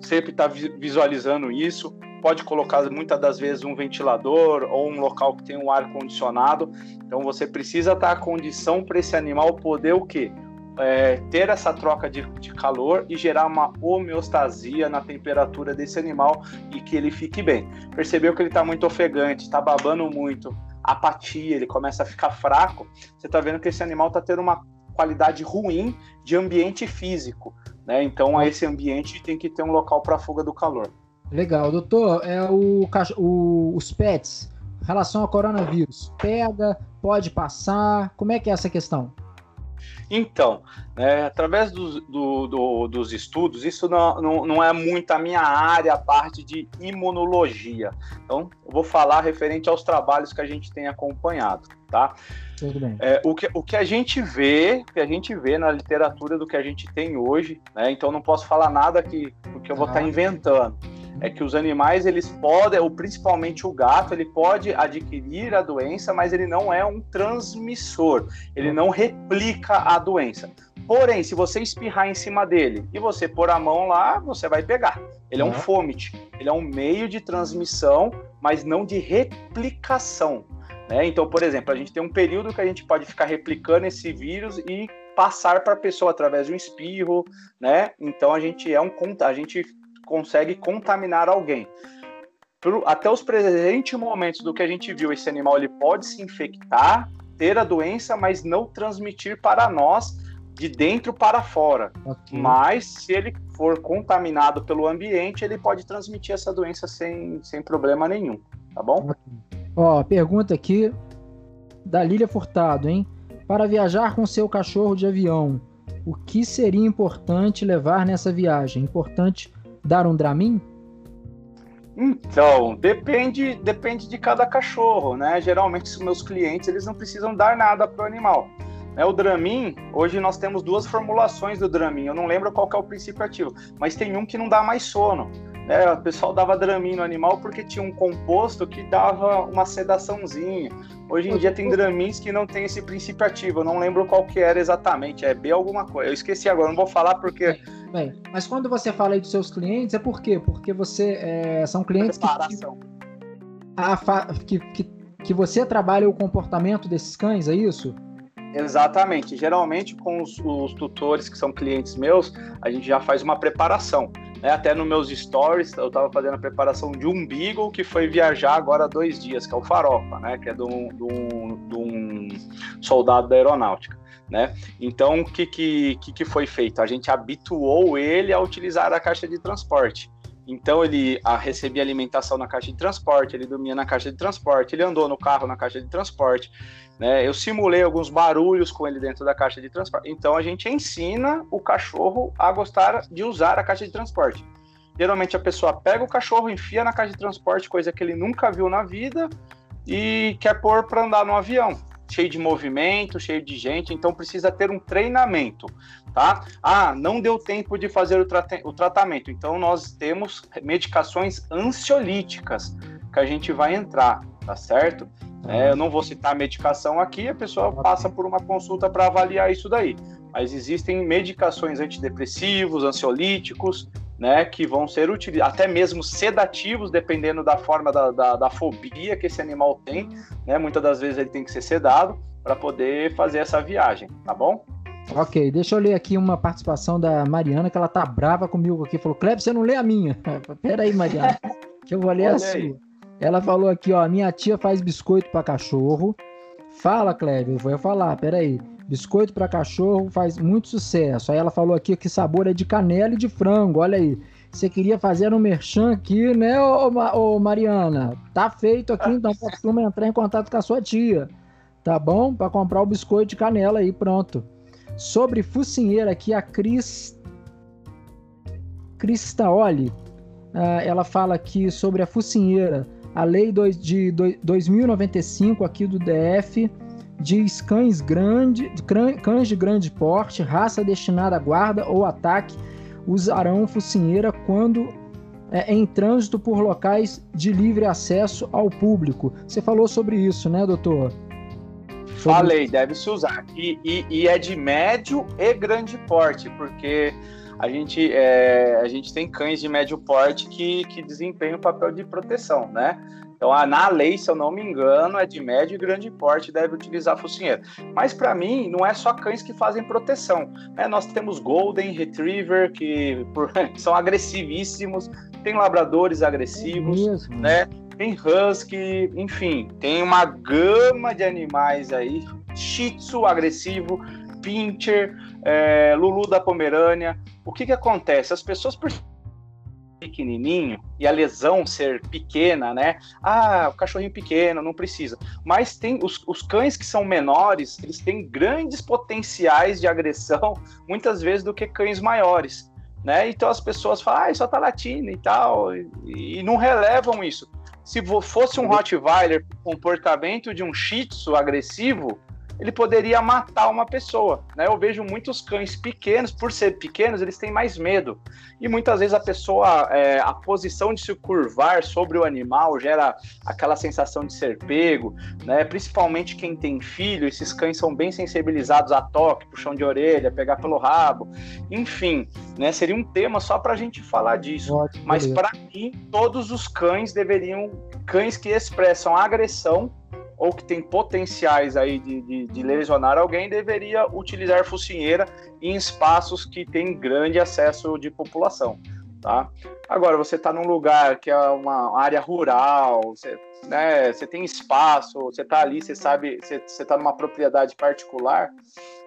sempre está visualizando isso. Pode colocar muitas das vezes um ventilador ou um local que tem um ar condicionado. Então você precisa estar tá a condição para esse animal poder o quê? É, ter essa troca de, de, calor e gerar uma homeostasia na temperatura desse animal e que ele fique bem. Percebeu que ele está muito ofegante, está babando muito, apatia, ele começa a ficar fraco. Você está vendo que esse animal está tendo uma qualidade ruim de ambiente físico. Né? Então, a esse ambiente tem que ter um local para fuga do calor. Legal, doutor. É o, o, os pets, relação ao coronavírus, pega, pode passar? Como é que é essa questão? Então, é, através do, do, do, dos estudos, isso não, não, não, é muito a minha área, a parte de imunologia. Então, eu vou falar referente aos trabalhos que a gente tem acompanhado, tá? Tudo bem. É, o, que, o que a gente vê, que a gente vê na literatura do que a gente tem hoje, né? Então, não posso falar nada que, que eu vou estar tá inventando é que os animais eles podem, ou principalmente o gato, ele pode adquirir a doença, mas ele não é um transmissor, ele não replica a doença. Porém, se você espirrar em cima dele e você pôr a mão lá, você vai pegar. Ele é um fômite, ele é um meio de transmissão, mas não de replicação. Né? Então, por exemplo, a gente tem um período que a gente pode ficar replicando esse vírus e passar para a pessoa através de um espirro, né? Então a gente é um a gente consegue contaminar alguém. até os presentes momentos do que a gente viu, esse animal ele pode se infectar, ter a doença, mas não transmitir para nós de dentro para fora. Okay. Mas se ele for contaminado pelo ambiente, ele pode transmitir essa doença sem, sem problema nenhum, tá bom? Okay. Ó, pergunta aqui da Lília Furtado, hein? Para viajar com seu cachorro de avião, o que seria importante levar nessa viagem? Importante dar um Dramin? Então, depende, depende de cada cachorro, né? Geralmente, os meus clientes, eles não precisam dar nada para o animal. Né, o Dramin, hoje nós temos duas formulações do Dramin. Eu não lembro qual é o princípio ativo, mas tem um que não dá mais sono. Né? O pessoal dava Dramin no animal porque tinha um composto que dava uma sedaçãozinha. Hoje em dia tem Dramins que não tem esse princípio ativo. Eu não lembro qual que era exatamente. É B alguma coisa. Eu esqueci agora, não vou falar porque. Bem, mas quando você fala aí dos seus clientes, é por quê? Porque você é, são clientes que, a, que, que, que você trabalha o comportamento desses cães, é isso? Exatamente. Geralmente, com os, os, tutores que são clientes meus, a gente já faz uma preparação. Né? Até nos meus stories, eu estava fazendo a preparação de um Beagle que foi viajar agora há dois dias, que é o Farofa, né? que é de um, soldado da aeronáutica. Né? Então, o que, que, que foi feito? A gente habituou ele a utilizar a caixa de transporte. Então ele a, recebia alimentação na caixa de transporte, ele dormia na caixa de transporte, ele andou no carro na caixa de transporte. Né? Eu simulei alguns barulhos com ele dentro da caixa de transporte. Então a gente ensina o cachorro a gostar de usar a caixa de transporte. Geralmente a pessoa pega o cachorro, enfia na caixa de transporte, coisa que ele nunca viu na vida, e quer pôr para andar no avião cheio de movimento, cheio de gente, então precisa ter um treinamento, tá? Ah, não deu tempo de fazer o, o tratamento, então nós temos medicações ansiolíticas que a gente vai entrar, tá certo? É, eu não vou citar a medicação aqui, a pessoa passa por uma consulta para avaliar isso daí. Mas existem medicações antidepressivos, ansiolíticos, né, que vão ser utilizados, até mesmo sedativos, dependendo da forma da, da, da, fobia que esse animal tem, né, muitas das vezes ele tem que ser sedado para poder fazer essa viagem, tá bom? Ok, deixa eu ler aqui uma participação da Mariana, que ela tá brava comigo aqui, falou, Kleber, você não lê a minha? Pera aí, Mariana, que eu vou ler Olha a sua. Aí. Ela falou aqui, ó, minha tia faz biscoito para cachorro, Fala, Kleber, eu vou falar, peraí. Biscoito para cachorro faz muito sucesso. Aí ela falou aqui que sabor é de canela e de frango. Olha aí. Você queria fazer um merchan aqui, né, ô, ô Mariana? Tá feito aqui, então costuma entrar em contato com a sua tia. Tá bom? Para comprar o biscoito de canela aí, pronto. Sobre focinheira aqui, a Cris. Cristaoli. Uh, ela fala aqui sobre a focinheira. A lei de 2095 aqui do DF diz cães, grande, cães de grande porte, raça destinada à guarda ou ataque, usarão focinheira quando é, em trânsito por locais de livre acesso ao público. Você falou sobre isso, né, doutor? Falei, deve-se usar. E, e, e, é de médio e grande porte, porque a gente, é, a gente tem cães de médio porte que, que desempenham o papel de proteção, né? Então, na lei, se eu não me engano, é de médio e grande porte deve utilizar focinheira. Mas para mim, não é só cães que fazem proteção. Né? Nós temos Golden Retriever, que, por, são agressivíssimos, tem labradores agressivos, é né? Tem Husky, enfim, tem uma gama de animais aí. Shih Tzu agressivo, Pinscher, é, Lulu da Pomerânia. O que, que acontece? As pessoas pequenininho e a lesão ser pequena, né? Ah, o cachorrinho pequeno, não precisa. Mas tem os, os cães que são menores, eles têm grandes potenciais de agressão, muitas vezes, do que cães maiores. Né? Então as pessoas falam, ah, só tá latindo e tal, e, e não relevam isso. Se fosse um Rottweiler com comportamento de um Shih Tzu agressivo, ele poderia matar uma pessoa. Né? Eu vejo muitos cães pequenos, por ser pequenos, eles têm mais medo. E muitas vezes a pessoa, é, a posição de se curvar sobre o animal gera aquela sensação de ser pego, né? principalmente quem tem filho, esses cães são bem sensibilizados a toque, puxão de orelha, pegar pelo rabo, enfim, né? seria um tema só para a gente falar disso. Ótimo, Mas para mim, todos os cães deveriam, cães que expressam agressão, ou que tem potenciais aí de, de, de, lesionar alguém, deveria utilizar focinheira em espaços que tem grande acesso de população, tá? Agora, você está num lugar que é uma área rural, você, né, você tem espaço, você está ali, você sabe, você está numa propriedade particular,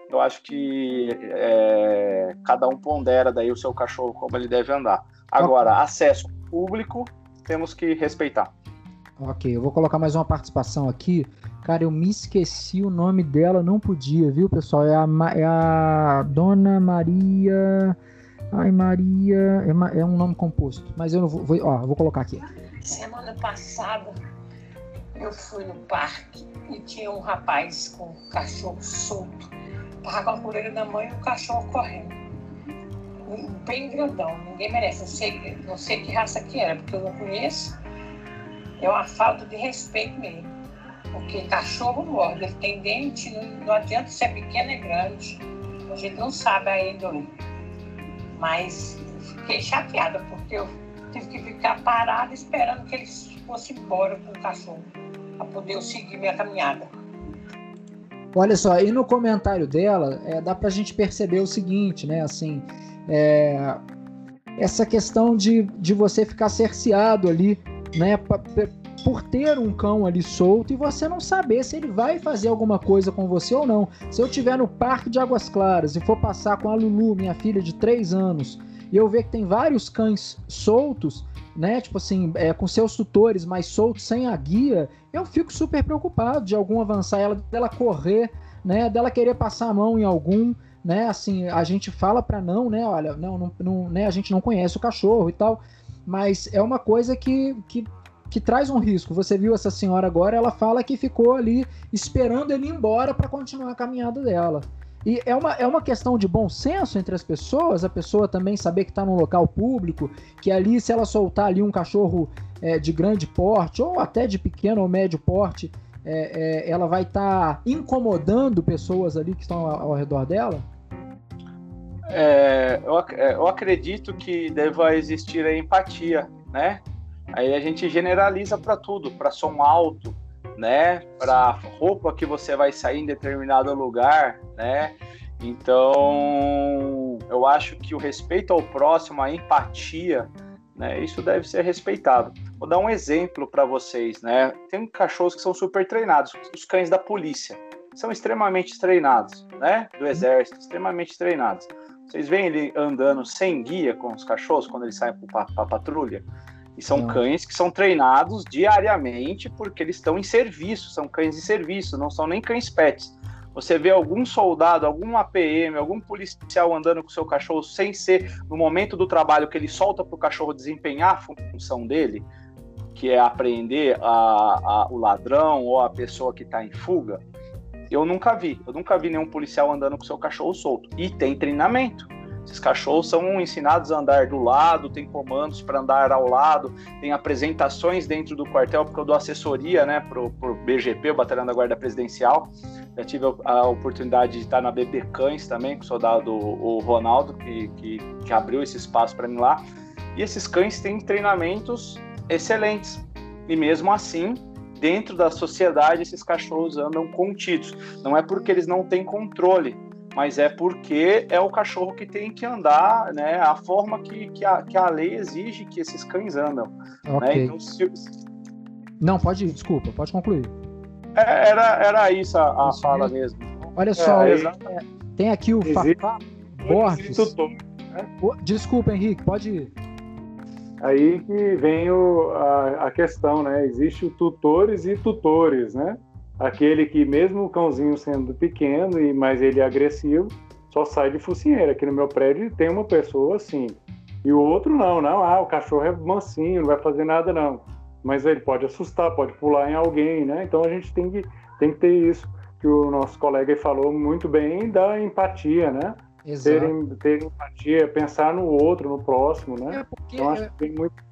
eu acho que é, cada um pondera daí o seu cachorro como ele deve andar. Agora, acesso público, temos que respeitar. Ok, eu vou colocar mais uma participação aqui. Cara, eu me esqueci o nome dela, não podia, viu, pessoal? É a, é a Dona Maria. Ai, Maria. É, é, um nome composto, mas eu não vou. vou ó, vou colocar aqui. Semana passada eu fui no parque e tinha um rapaz com um cachorro solto tava com a coleira na mão e o cachorro correndo. Bem grandão, ninguém merece. Não sei, não sei que raça que era, porque eu não conheço. É uma falta de respeito mesmo. Porque cachorro morde, ele tem dente, não, adianta se é pequeno ou grande. A gente não sabe a índole. Mas fiquei chateada, porque eu tive que ficar parada esperando que ele fosse embora com o cachorro, para poder eu seguir minha caminhada. Olha só, e no comentário dela, é, dá para a gente perceber o seguinte, né? Assim, é, essa questão de, de você ficar cerceado ali, né? por ter um cão ali solto e você não saber se ele vai fazer alguma coisa com você ou não. Se eu estiver no Parque de Águas Claras e for passar com a Lulu, minha filha de 3 anos, e eu ver que tem vários cães soltos, né? Tipo assim, é, com seus tutores, mas soltos, sem a guia, eu fico super preocupado de algum avançar ela, dela correr, né? Dela querer passar a mão em algum, né? Assim, a gente fala para não, né? Olha, não, não, não, né? A gente não conhece o cachorro e tal, mas é uma coisa que, que, que traz um risco. Você viu essa senhora agora, ela fala que ficou ali esperando ele ir embora para continuar a caminhada dela. E é uma, é uma questão de bom senso entre as pessoas, a pessoa também saber que está num local público, que ali, se ela soltar ali um cachorro é, de grande porte, ou até de pequeno ou médio porte, é, é, ela vai estar tá incomodando pessoas ali que estão ao, ao redor dela? É, eu, é, eu acredito que deva existir a empatia, né? Aí a gente generaliza para tudo, para som alto, né? Para roupa que você vai sair em determinado lugar, né? Então, eu acho que o respeito ao próximo, a empatia, né? Isso deve ser respeitado. Vou dar um exemplo para vocês, né? Tem cachorros que são super treinados, os cães da polícia são extremamente treinados, né? Do exército, extremamente treinados. Vocês veem ele andando sem guia com os cachorros quando eles saem para a patrulha? E são não. cães que são treinados diariamente porque eles estão em serviço, são cães de serviço, não são nem cães pets. Você vê algum soldado, algum APM, algum policial andando com seu cachorro sem ser no momento do trabalho que ele solta para o cachorro desempenhar a função dele, que é apreender a, a, o ladrão ou a pessoa que está em fuga. Eu nunca vi, eu nunca vi nenhum policial andando com seu cachorro solto. E tem treinamento. Esses cachorros são ensinados a andar do lado, tem comandos para andar ao lado, tem apresentações dentro do quartel, porque eu dou assessoria né, para o BGP, o Batalhão da Guarda Presidencial. Já tive a oportunidade de estar na BP Cães também, com o soldado o Ronaldo, que, que, que abriu esse espaço para mim lá. E esses cães têm treinamentos excelentes. E mesmo assim, dentro da sociedade, esses cachorros andam contidos. Não é porque eles não têm controle, mas é porque é o cachorro que tem que andar, né? A forma que, que, a, que a lei exige que esses cães andam. Né? Okay. Né? Então, se... Não, pode ir, desculpa, pode concluir. É, era, era isso a, a fala mesmo. Olha só, é, é, tem aqui o Fafá Borges. Né? Desculpa, Henrique, pode ir. Aí que vem o, a, a questão, né? Existe o tutores e tutores, né? aquele que mesmo o cãozinho sendo pequeno e mais ele é agressivo, só sai de focinheira. Aqui no meu prédio tem uma pessoa assim. E o outro não, não, ah, o cachorro é mansinho, não vai fazer nada não. Mas ele pode assustar, pode pular em alguém, né? Então a gente tem que, tem que ter isso que o nosso colega falou muito bem da empatia, né? Exato. Ter, ter empatia, pensar no outro, no próximo, né? É porque, então acho que tem muito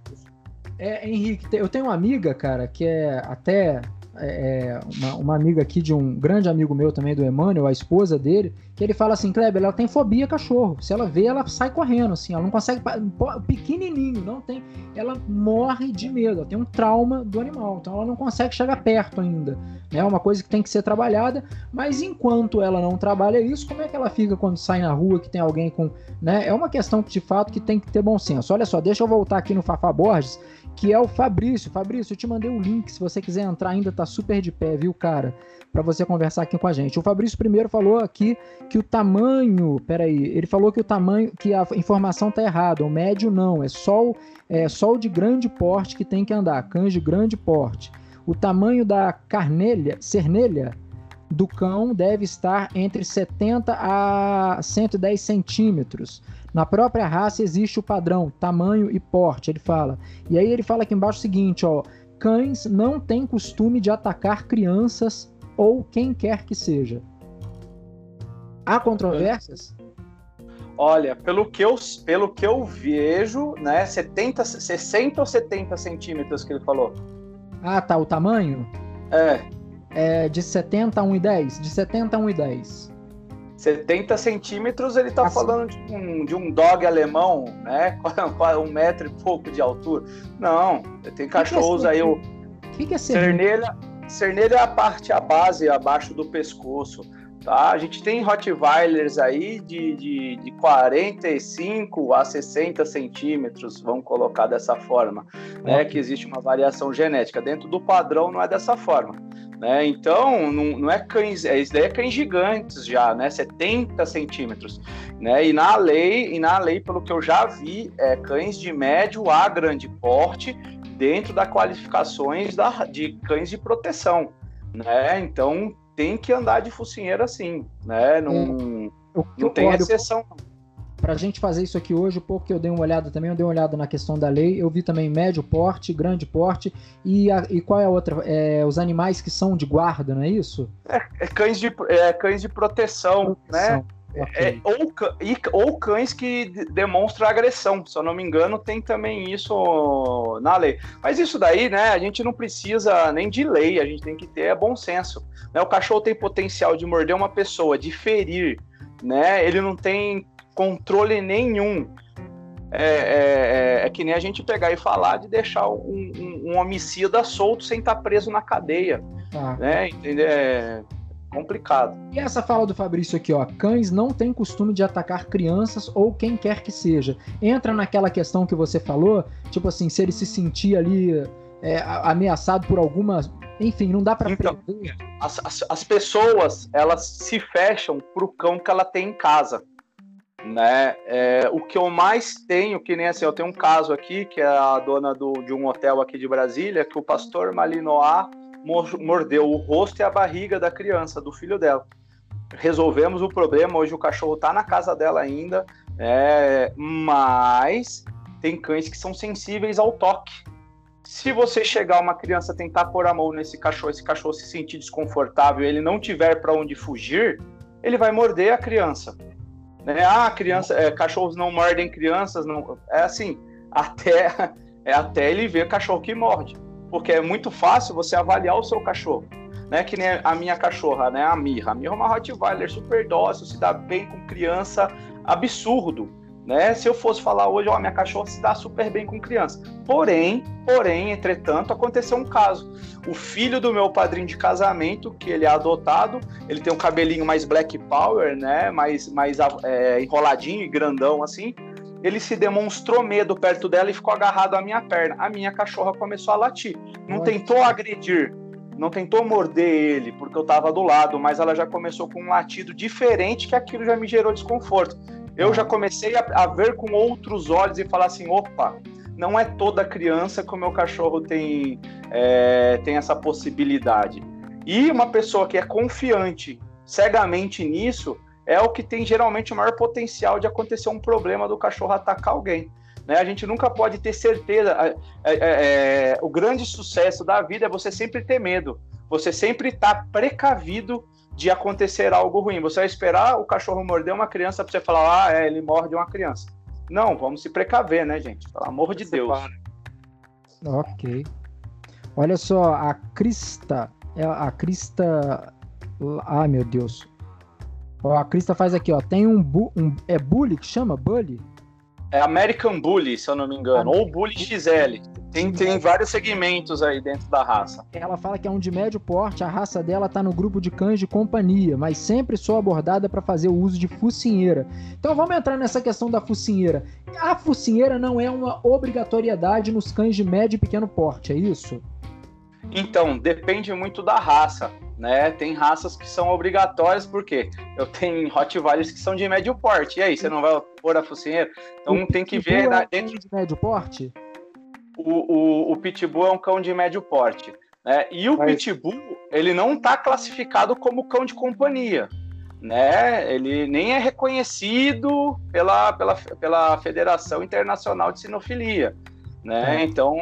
é, Henrique, eu tenho uma amiga, cara, que é até é, é, uma, uma, amiga aqui de um grande amigo meu também, do Emmanuel, a esposa dele, que ele fala assim, Kleber, ela tem fobia cachorro. Se ela vê, ela sai correndo, assim, ela não consegue. Pequenininho, não tem. Ela morre de medo, ela tem um trauma do animal, então ela não consegue chegar perto ainda. É né? uma coisa que tem que ser trabalhada, mas enquanto ela não trabalha isso, como é que ela fica quando sai na rua que tem alguém com. Né? É uma questão que, de fato, que tem que ter bom senso. Olha só, deixa eu voltar aqui no Fafá Borges que é o Fabrício. Fabrício, eu te mandei o um link, se você quiser entrar, ainda tá super de pé, viu, cara? Para você conversar aqui com a gente. O Fabrício primeiro falou aqui que o tamanho, peraí, ele falou que o tamanho, que a informação tá errada, o médio não, é só o, é só o de grande porte que tem que andar, cães de grande porte. O tamanho da carnelha, cernelha do cão deve estar entre 70 a 110 centímetros. Na própria raça existe o padrão, tamanho e porte, ele fala. E aí ele fala aqui embaixo o seguinte, ó, cães não têm costume de atacar crianças ou quem quer que seja. Há controvérsias? Olha, pelo que eu, pelo que eu vejo, né, 70, 60 ou 70 centímetros que ele falou? Ah, tá, o tamanho? É. É de 70 a 1,10? De 70 a 1,10. 70 centímetros, ele tá assim. falando de um, de um dog alemão, né? Um metro e pouco de altura. Não, tem cachorros que que é aí. O que, que é cernelha? Cernelha é a parte, a base abaixo do pescoço. Tá? A gente tem Rottweilers aí de, de, de 45 a 60 centímetros, vamos colocar dessa forma, né? Que existe uma variação genética. Dentro do padrão não é dessa forma. Né? Então, não, não é cães, é, isso daí é cães gigantes já, né? 70 centímetros. Né? E na lei, e na lei, pelo que eu já vi, é cães de médio a grande porte dentro das qualificações da, de cães de proteção. Né? Então tem que andar de focinheira assim, né? Não, é, não tem exceção. Para a gente fazer isso aqui hoje, pouco que eu dei uma olhada também, eu dei uma olhada na questão da lei, eu vi também médio porte, grande porte, e, a, e qual é a outra? É, os animais que são de guarda, não é isso? É, é cães, de, é, cães de proteção, proteção. né? É, ou, ou, cães que demonstram agressão, se eu não me engano, tem também isso na lei. Mas isso daí, né, a gente não precisa nem de lei, a gente tem que ter bom senso. Né? O cachorro tem potencial de morder uma pessoa, de ferir, né? Ele não tem controle nenhum. É, é, é, é que nem a gente pegar e falar de deixar um, um, um homicida solto sem estar preso na cadeia. Ah. Né? Entendeu? Complicado. E essa fala do Fabrício aqui, ó, cães não têm costume de atacar crianças ou quem quer que seja. Entra naquela questão que você falou, tipo assim, se ele se sentir ali é, ameaçado por alguma, enfim, não dá para então, as, as, as, pessoas elas se fecham pro cão que ela tem em casa. Né? É, o que eu mais tenho, que nem assim, eu tenho um caso aqui, que é a dona do, de um hotel aqui de Brasília, que o pastor Malinois mordeu o rosto e a barriga da criança, do filho dela. Resolvemos o problema, hoje o cachorro está na casa dela ainda, é, mas tem cães que são sensíveis ao toque. Se você chegar uma criança tentar pôr a mão nesse cachorro, esse cachorro se sentir desconfortável, ele não tiver para onde fugir, ele vai morder a criança. Né? Ah, criança, é, cachorros não mordem crianças, não. É assim, até é até ele ver cachorro que morde porque é muito fácil você avaliar o seu cachorro. Né, que nem a minha cachorra, né, a Mirra. A Mirra é uma Rottweiler super dócil, se dá bem com criança, absurdo. Né? Se eu fosse falar hoje, ó, minha cachorra se dá super bem com criança. Porém, porém, entretanto, aconteceu um caso. O filho do meu padrinho de casamento, que ele é adotado, ele tem um cabelinho mais black power, né? Mais, mais é, enroladinho e grandão assim ele se demonstrou medo perto dela e ficou agarrado à minha perna. A minha cachorra começou a latir. Não Nossa. tentou agredir, não tentou morder ele, porque eu estava do lado, mas ela já começou com um latido diferente que aquilo já me gerou desconforto. Eu já comecei a, a ver com outros olhos e falar assim: opa, não é toda criança que o meu cachorro tem, é, tem essa possibilidade. E uma pessoa que é confiante cegamente nisso, é o que tem geralmente o maior potencial de acontecer um problema do cachorro atacar alguém. Né? A gente nunca pode ter certeza. É, é, é, o grande sucesso da vida é você sempre ter medo. Você sempre estar tá precavido de acontecer algo ruim. Você vai esperar o cachorro morder uma criança para você falar, ah, é, ele morde uma criança. Não, vamos se precaver, né, gente? Pelo amor de Deus. Ok. Olha só, a Crista. É a Crista. Ai, meu Deus. Ó, a Crista faz aqui, ó. Tem um, bu, um. É Bully que chama? Bully? É American Bully, se eu não me engano. Ou Bully XL. Tem, tem vários segmentos aí dentro da raça. Ela fala que é um de médio porte, a raça dela tá no grupo de cães de companhia, mas sempre sou abordada para fazer o uso de focinheira. Então vamos entrar nessa questão da focinheira. A focinheira não é uma obrigatoriedade nos cães de médio e pequeno porte, é isso? Então, depende muito da raça né? Tem raças que são obrigatórias, porque eu tenho Rottweilers que são de médio porte. E aí, você não vai pôr a focinheira? Então o tem que ver é dentro de médio porte. O, o, o Pitbull é um cão de médio porte. Né? E o Mas... Pitbull, ele não está classificado como cão de companhia. Né? Ele nem é reconhecido pela, pela, pela Federação Internacional de Sinofilia. Né? É. Então,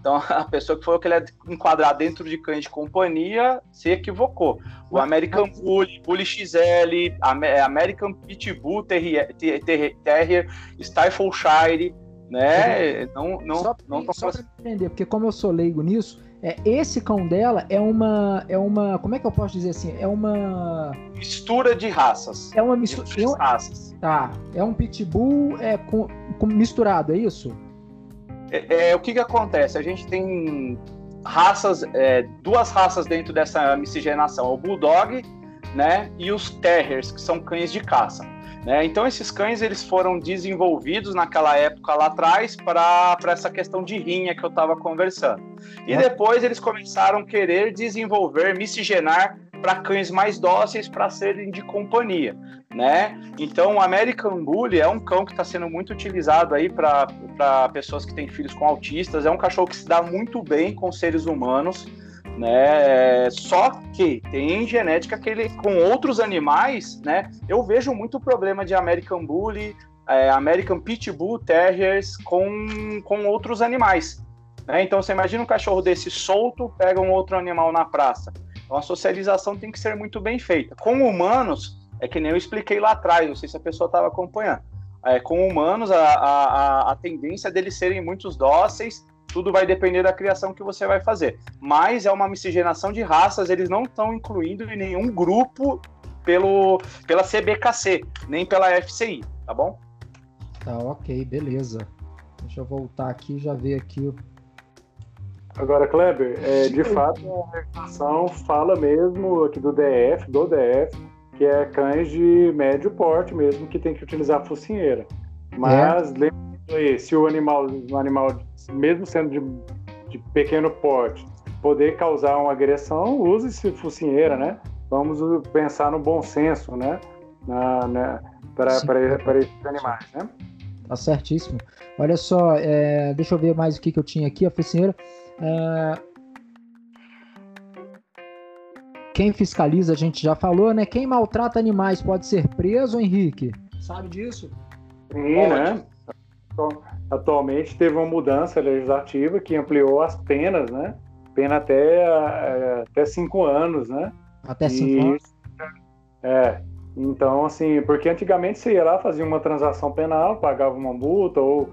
então a pessoa que falou que ele é enquadrado dentro de cães de companhia se equivocou. O American Bully, Bully XL, American Pitbull Terrier, Terrier Staffordshire, né? Não, não, só, não só para entender, porque como eu sou leigo nisso, é, esse cão dela é uma, é uma, como é que eu posso dizer assim? É uma mistura de raças. É uma mistura de raças. Tá, é um pitbull é com, com misturado, é isso? É, é, o que que acontece? A gente tem raças, é, duas raças dentro dessa miscigenação, o bulldog, né, e os terriers, que são cães de caça. Né? Então esses cães eles foram desenvolvidos naquela época lá atrás para essa questão de rinha que eu estava conversando. E é. depois eles começaram a querer desenvolver, miscigenar para cães mais dóceis para serem de companhia, né? Então o American Bully é um cão que está sendo muito utilizado aí para pessoas que têm filhos com autistas. É um cachorro que se dá muito bem com seres humanos né? Só que tem genética que ele com outros animais, né? Eu vejo muito problema de American Bully, é, American Pitbull Terriers com, com outros animais. Né? Então você imagina um cachorro desse solto pega um outro animal na praça. Então a socialização tem que ser muito bem feita. Com humanos é que nem eu expliquei lá atrás, não sei se a pessoa estava acompanhando. É, com humanos a, a, a tendência deles serem muito dóceis tudo vai depender da criação que você vai fazer. Mas é uma miscigenação de raças, eles não estão incluindo em nenhum grupo pelo, pela CBKC, nem pela FCI, tá bom? Tá, ok, beleza. Deixa eu voltar aqui já ver aqui. Agora, Kleber, é, de fato a legislação fala mesmo aqui do DF, do DF, que é cães de médio porte mesmo, que tem que utilizar focinheira. Mas é. lembre se o animal, o animal mesmo sendo de, de pequeno porte, poder causar uma agressão, use-se focinheira, né? Vamos pensar no bom senso, né? Na, na, para, para, para esses animais, né? Tá certíssimo. Olha só, é, deixa eu ver mais o que, que eu tinha aqui, a focinheira. É, quem fiscaliza, a gente já falou, né? Quem maltrata animais pode ser preso, Henrique? Sabe disso? Sim, né? atualmente teve uma mudança legislativa que ampliou as penas, né? Pena até, é, até cinco anos, né? Até cinco e, anos? É. Então, assim, porque antigamente você ia lá, fazia uma transação penal, pagava uma multa ou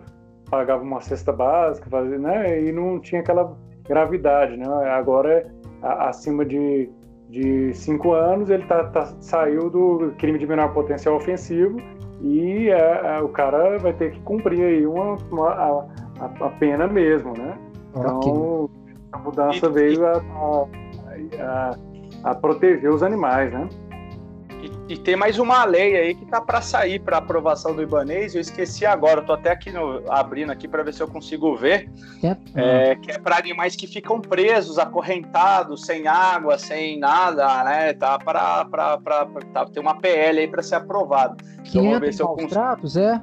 pagava uma cesta básica, fazia, né? E não tinha aquela gravidade, né? Agora, acima de, de cinco anos, ele tá, tá, saiu do crime de menor potencial ofensivo e é, é, o cara vai ter que cumprir aí uma, uma a, a, pena mesmo, né? Então, okay. a mudança e, veio a, a, a, proteger os animais, né? E, e, tem mais uma lei aí que tá para sair para aprovação do Ibanês, eu esqueci agora, eu tô até aqui no, abrindo aqui para ver se eu consigo ver, é, é que é para animais que ficam presos, acorrentados, sem água, sem nada, né? Tá para tá, ter uma PL aí para ser aprovado. Que então, entra em maus tratos, é?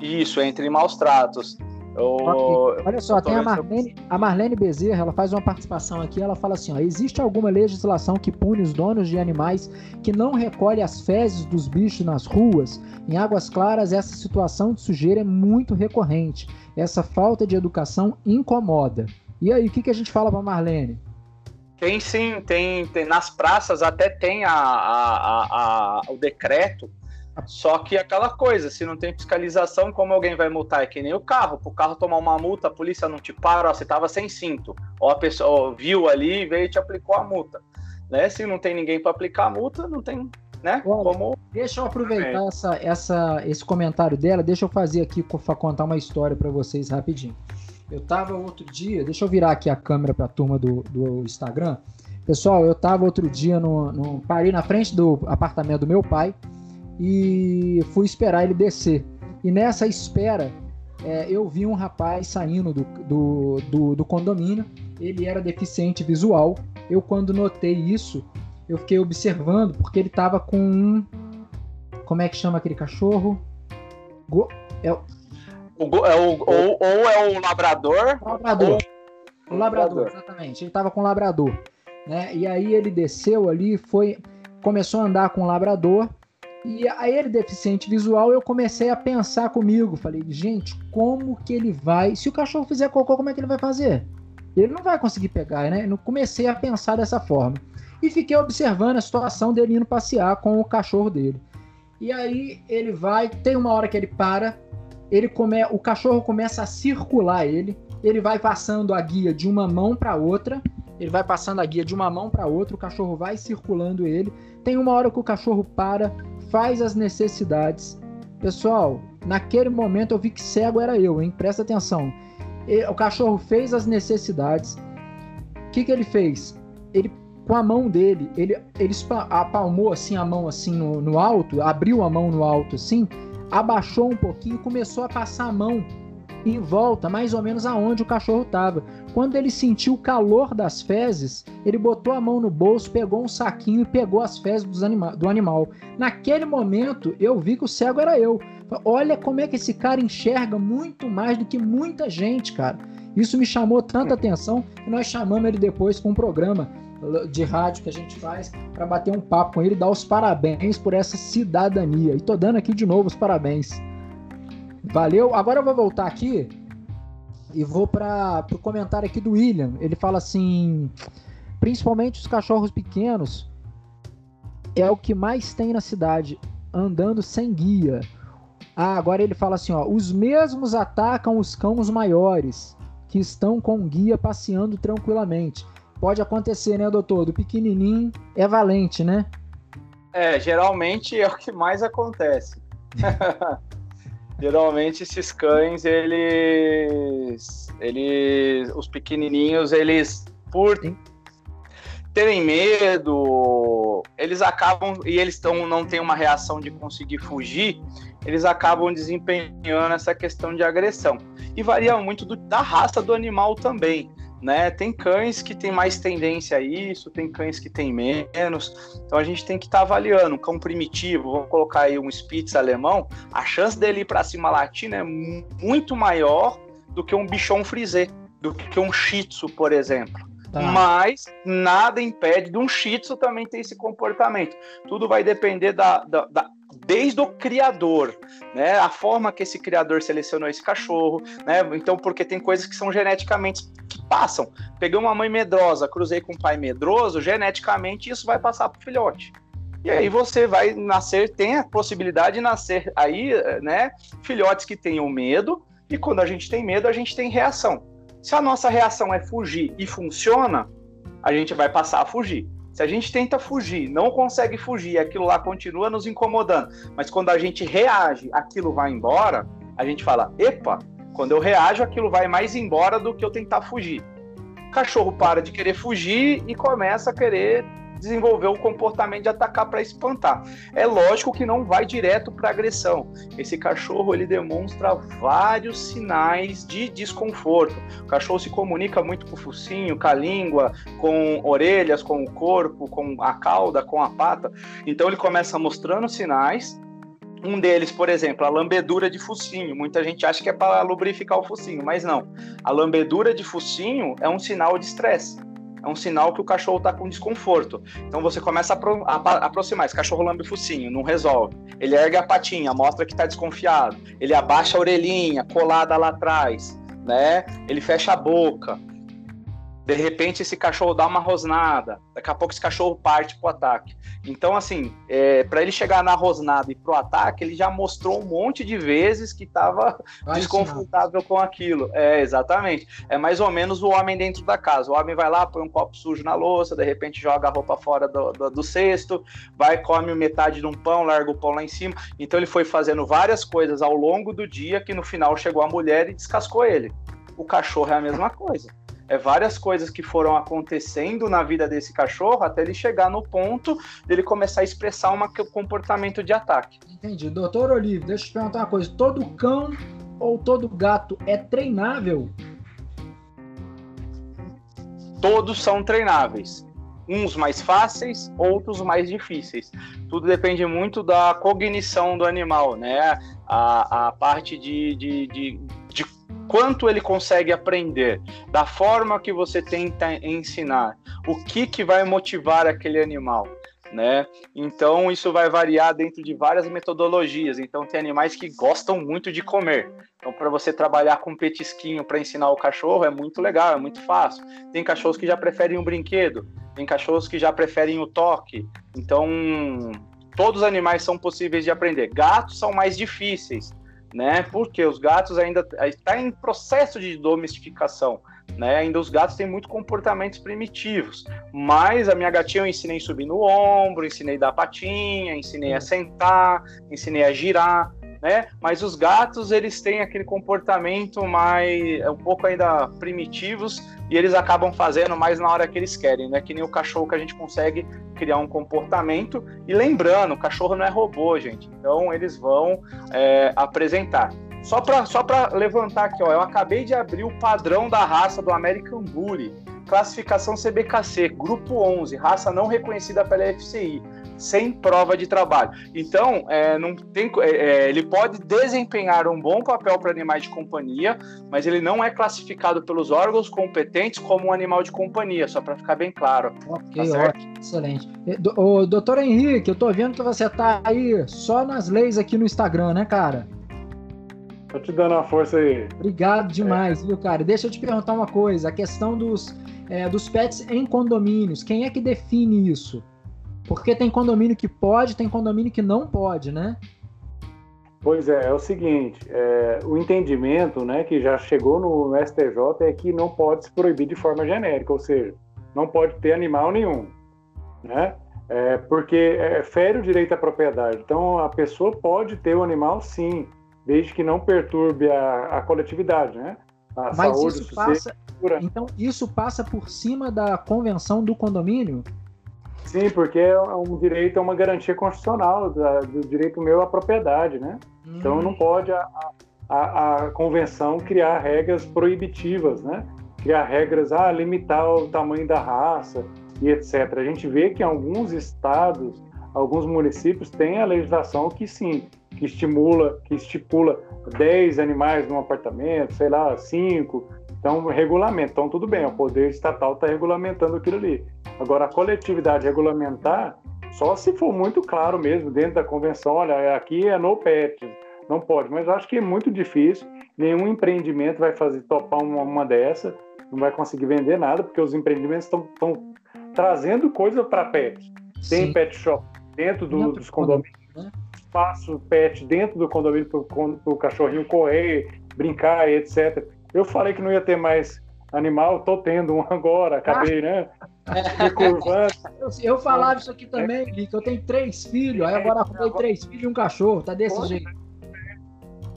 Isso, entre maus tratos. Eu, Olha só, tem a Marlene, a Marlene Bezerra, ela faz uma participação aqui, ela fala assim, ó, existe alguma legislação que pune os donos de animais que não recolhem as fezes dos bichos nas ruas? Em Águas Claras, essa situação de sujeira é muito recorrente. Essa falta de educação incomoda. E aí, o que, que a gente fala para Marlene? Tem sim, tem, tem nas praças até tem a, a, a, a o decreto só que aquela coisa, se não tem fiscalização, como alguém vai multar? É que nem o carro. Para o carro tomar uma multa, a polícia não te para, ó, você estava sem cinto. Ou a pessoa ó, viu ali e veio e te aplicou a multa. Né? Se não tem ninguém para aplicar a multa, não tem. Né? Olha, como... Deixa eu aproveitar é. essa, essa, esse comentário dela, deixa eu fazer aqui, contar uma história para vocês rapidinho. Eu tava outro dia, deixa eu virar aqui a câmera para a turma do, do Instagram. Pessoal, eu tava outro dia no, no. Parei na frente do apartamento do meu pai e fui esperar ele descer. E nessa espera, é, eu vi um rapaz saindo do, do, do, do, condomínio. Ele era deficiente visual. Eu, quando notei isso, eu fiquei observando, porque ele estava com um. Como é que chama aquele cachorro? Go, é, o, é o, ou, ou é o labrador. Labrador. Ou... O labrador, exatamente. Ele estava com o labrador. Né? E aí ele desceu ali, foi, começou a andar com o labrador E a ele, deficiente visual, eu comecei a pensar comigo. Falei, gente, como que ele vai. Se o cachorro fizer cocô, como é que ele vai fazer? Ele não vai conseguir pegar, né? Eu comecei a pensar dessa forma. E fiquei observando a situação dele indo passear com o cachorro dele. E aí ele vai, tem uma hora que ele para, ele come, o cachorro começa a circular ele, ele vai passando a guia de uma mão para outra, ele vai passando a guia de uma mão para outra, o cachorro vai circulando ele. Tem uma hora que o cachorro para, faz as necessidades. Pessoal, naquele momento eu vi que cego era eu, hein? Presta atenção. O cachorro fez as necessidades. O que, que ele fez? Ele, com a mão dele, ele, ele apalmou assim a mão assim no, no alto, abriu a mão no alto assim, abaixou um pouquinho, começou a passar a mão em volta, mais ou menos aonde o cachorro estava. Quando ele sentiu o calor das fezes, ele botou a mão no bolso, pegou um saquinho e pegou as fezes anima do animal. Naquele momento, eu vi que o cego era eu. Olha como é que esse cara enxerga muito mais do que muita gente, cara. Isso me chamou tanta atenção que nós chamamos ele depois com um programa de rádio que a gente faz para bater um papo com ele e dar os parabéns por essa cidadania. E tô dando aqui de novo os parabéns. Valeu. Agora eu vou voltar aqui e vou para o comentário aqui do William. Ele fala assim: principalmente os cachorros pequenos é o que mais tem na cidade, andando sem guia. Ah, agora ele fala assim, ó, os mesmos atacam os cães maiores, que estão com guia passeando tranquilamente. Pode acontecer, né, doutor? Do pequenininho é valente, né? É, geralmente é o que mais acontece. geralmente esses cães, eles, eles, os pequenininhos, eles por terem medo, eles acabam e eles tão, não têm uma reação de conseguir fugir, eles acabam desempenhando essa questão de agressão. E varia muito do, da raça do animal também né? Tem cães que tem mais tendência a isso, tem cães que tem menos. Então a gente tem que estar tá avaliando. Um cão primitivo, vamos colocar aí um Spitz alemão, a chance dele ir para cima latina é muito maior do que um bichon frisé, do que um Shih Tzu, por exemplo. Tá. Mas nada impede de um Shih Tzu também ter esse comportamento. Tudo vai depender da, da, da desde o criador, né? A forma que esse criador selecionou esse cachorro, né? Então, porque tem coisas que são geneticamente que passam. Peguei uma mãe medrosa, cruzei com um pai medroso, geneticamente isso vai passar pro filhote. E aí você vai nascer, tem a possibilidade de nascer aí, né, filhotes que tenham medo, e quando a gente tem medo, a gente tem reação. Se a nossa reação é fugir e funciona, a gente vai passar a fugir. Se a gente tenta fugir, não consegue fugir, aquilo lá continua nos incomodando, mas quando a gente reage, aquilo vai embora, a gente fala: epa, quando eu reajo, aquilo vai mais embora do que eu tentar fugir. O cachorro para de querer fugir e começa a querer desenvolver o comportamento de atacar para espantar. É lógico que não vai direto para agressão. Esse cachorro ele demonstra vários sinais de desconforto. O cachorro se comunica muito com o focinho, com a língua, com orelhas, com o corpo, com a cauda, com a pata. Então ele começa mostrando sinais um deles, por exemplo, a lambedura de focinho. Muita gente acha que é para lubrificar o focinho, mas não. A lambedura de focinho é um sinal de estresse é um sinal que o cachorro está com desconforto. Então você começa a, a, a aproximar. Esse cachorro lambe o focinho, não resolve. Ele ergue a patinha, mostra que está desconfiado. Ele abaixa a orelhinha, colada lá atrás, né? Ele fecha a boca. De repente esse cachorro dá uma rosnada, daqui a pouco esse cachorro parte pro ataque. Então, assim, é, para ele chegar na rosnada e pro ataque, ele já mostrou um monte de vezes que estava desconfortável com aquilo. É, exatamente. É mais ou menos o homem dentro da casa. O homem vai lá, põe um copo sujo na louça, de repente joga a roupa fora do, do, do cesto, vai, come metade de um pão, larga o pão lá em cima. Então ele foi fazendo várias coisas ao longo do dia que no final chegou a mulher e descascou ele. O cachorro é a mesma coisa é várias coisas que foram acontecendo na vida desse cachorro até ele chegar no ponto dele começar a expressar um comportamento de ataque. Entendi. Doutor Olívio, deixa eu te perguntar uma coisa. Todo cão ou todo gato é treinável? Todos são treináveis. Uns mais fáceis, outros mais difíceis. Tudo depende muito da cognição do animal, né? A, a parte de, de, de quanto ele consegue aprender, da forma que você tenta ensinar, o que, que vai motivar aquele animal. né? Então isso vai variar dentro de várias metodologias. Então tem animais que gostam muito de comer. Então para você trabalhar com petisquinho para ensinar o cachorro é muito legal, é muito fácil. Tem cachorros que já preferem um brinquedo, tem cachorros que já preferem o toque. Então todos os animais são possíveis de aprender. Gatos são mais difíceis, né? Porque os gatos ainda está em processo de domesticação. Né? Ainda os gatos têm muito comportamentos primitivos, mas a minha gatinha eu ensinei a subir no ombro, ensinei a dar patinha, ensinei a sentar, ensinei a girar, né? Mas os gatos eles têm aquele comportamento mais um pouco ainda primitivos e eles acabam fazendo mais na hora que eles querem, né? Que nem o cachorro que a gente consegue criar um comportamento e lembrando, o cachorro não é robô, gente. Então eles vão é, apresentar. Só para só levantar aqui, ó, eu acabei de abrir o padrão da raça do American Bully. Classificação CBKC, grupo 11, raça não reconhecida pela FCI, sem prova de trabalho. Então, é, não tem, é, é, ele pode desempenhar um bom papel para animais de companhia, mas ele não é classificado pelos órgãos competentes como um animal de companhia, só para ficar bem claro. Ok, tá ótimo, excelente. O doutor Henrique, eu tô vendo que você tá aí só nas leis aqui no Instagram, né, cara? Tô te dando uma força aí. Obrigado demais, é. viu, cara? Deixa eu te perguntar uma coisa: a questão dos, é, dos pets em condomínios, quem é que define isso? Porque tem condomínio que pode, tem condomínio que não pode, né? Pois é, é o seguinte, é, o entendimento né, que já chegou no, no STJ é que não pode se proibir de forma genérica, ou seja, não pode ter animal nenhum, né? É, porque é, fere o direito à propriedade. Então, a pessoa pode ter o animal, sim, desde que não perturbe a, a coletividade, né? A Mas saúde, isso passa, então isso passa por cima da convenção do condomínio? Sim, porque é um direito, é uma garantia constitucional da, do direito meu à propriedade, né? Hum. Então não pode a, a, a, convenção criar regras proibitivas, né? Criar regras, ah, limitar o tamanho da raça e etc. A gente vê que em alguns estados, alguns municípios têm a legislação que sim, que estimula, que estipula 10 animais num apartamento, sei lá, 5. Então, regulamento. Então, tudo bem, o poder estatal está regulamentando aquilo ali. Agora, a coletividade regulamentar, só se for muito claro mesmo, dentro da convenção, olha, aqui é no pet, não pode. Mas eu acho que é muito difícil, nenhum empreendimento vai fazer topar uma, uma dessa, não vai conseguir vender nada, porque os empreendimentos estão trazendo coisa para pet. Tem Sim. pet shop dentro do, dos condomínios, né? espaço pet dentro do condomínio para o cachorrinho correr, brincar, etc. Eu falei que não ia ter mais animal, tô tendo um agora, acabei, né? Eu, eu falava isso aqui também, que eu tenho três filhos, aí agora arrumei três filhos e um cachorro, tá desse Pode. jeito.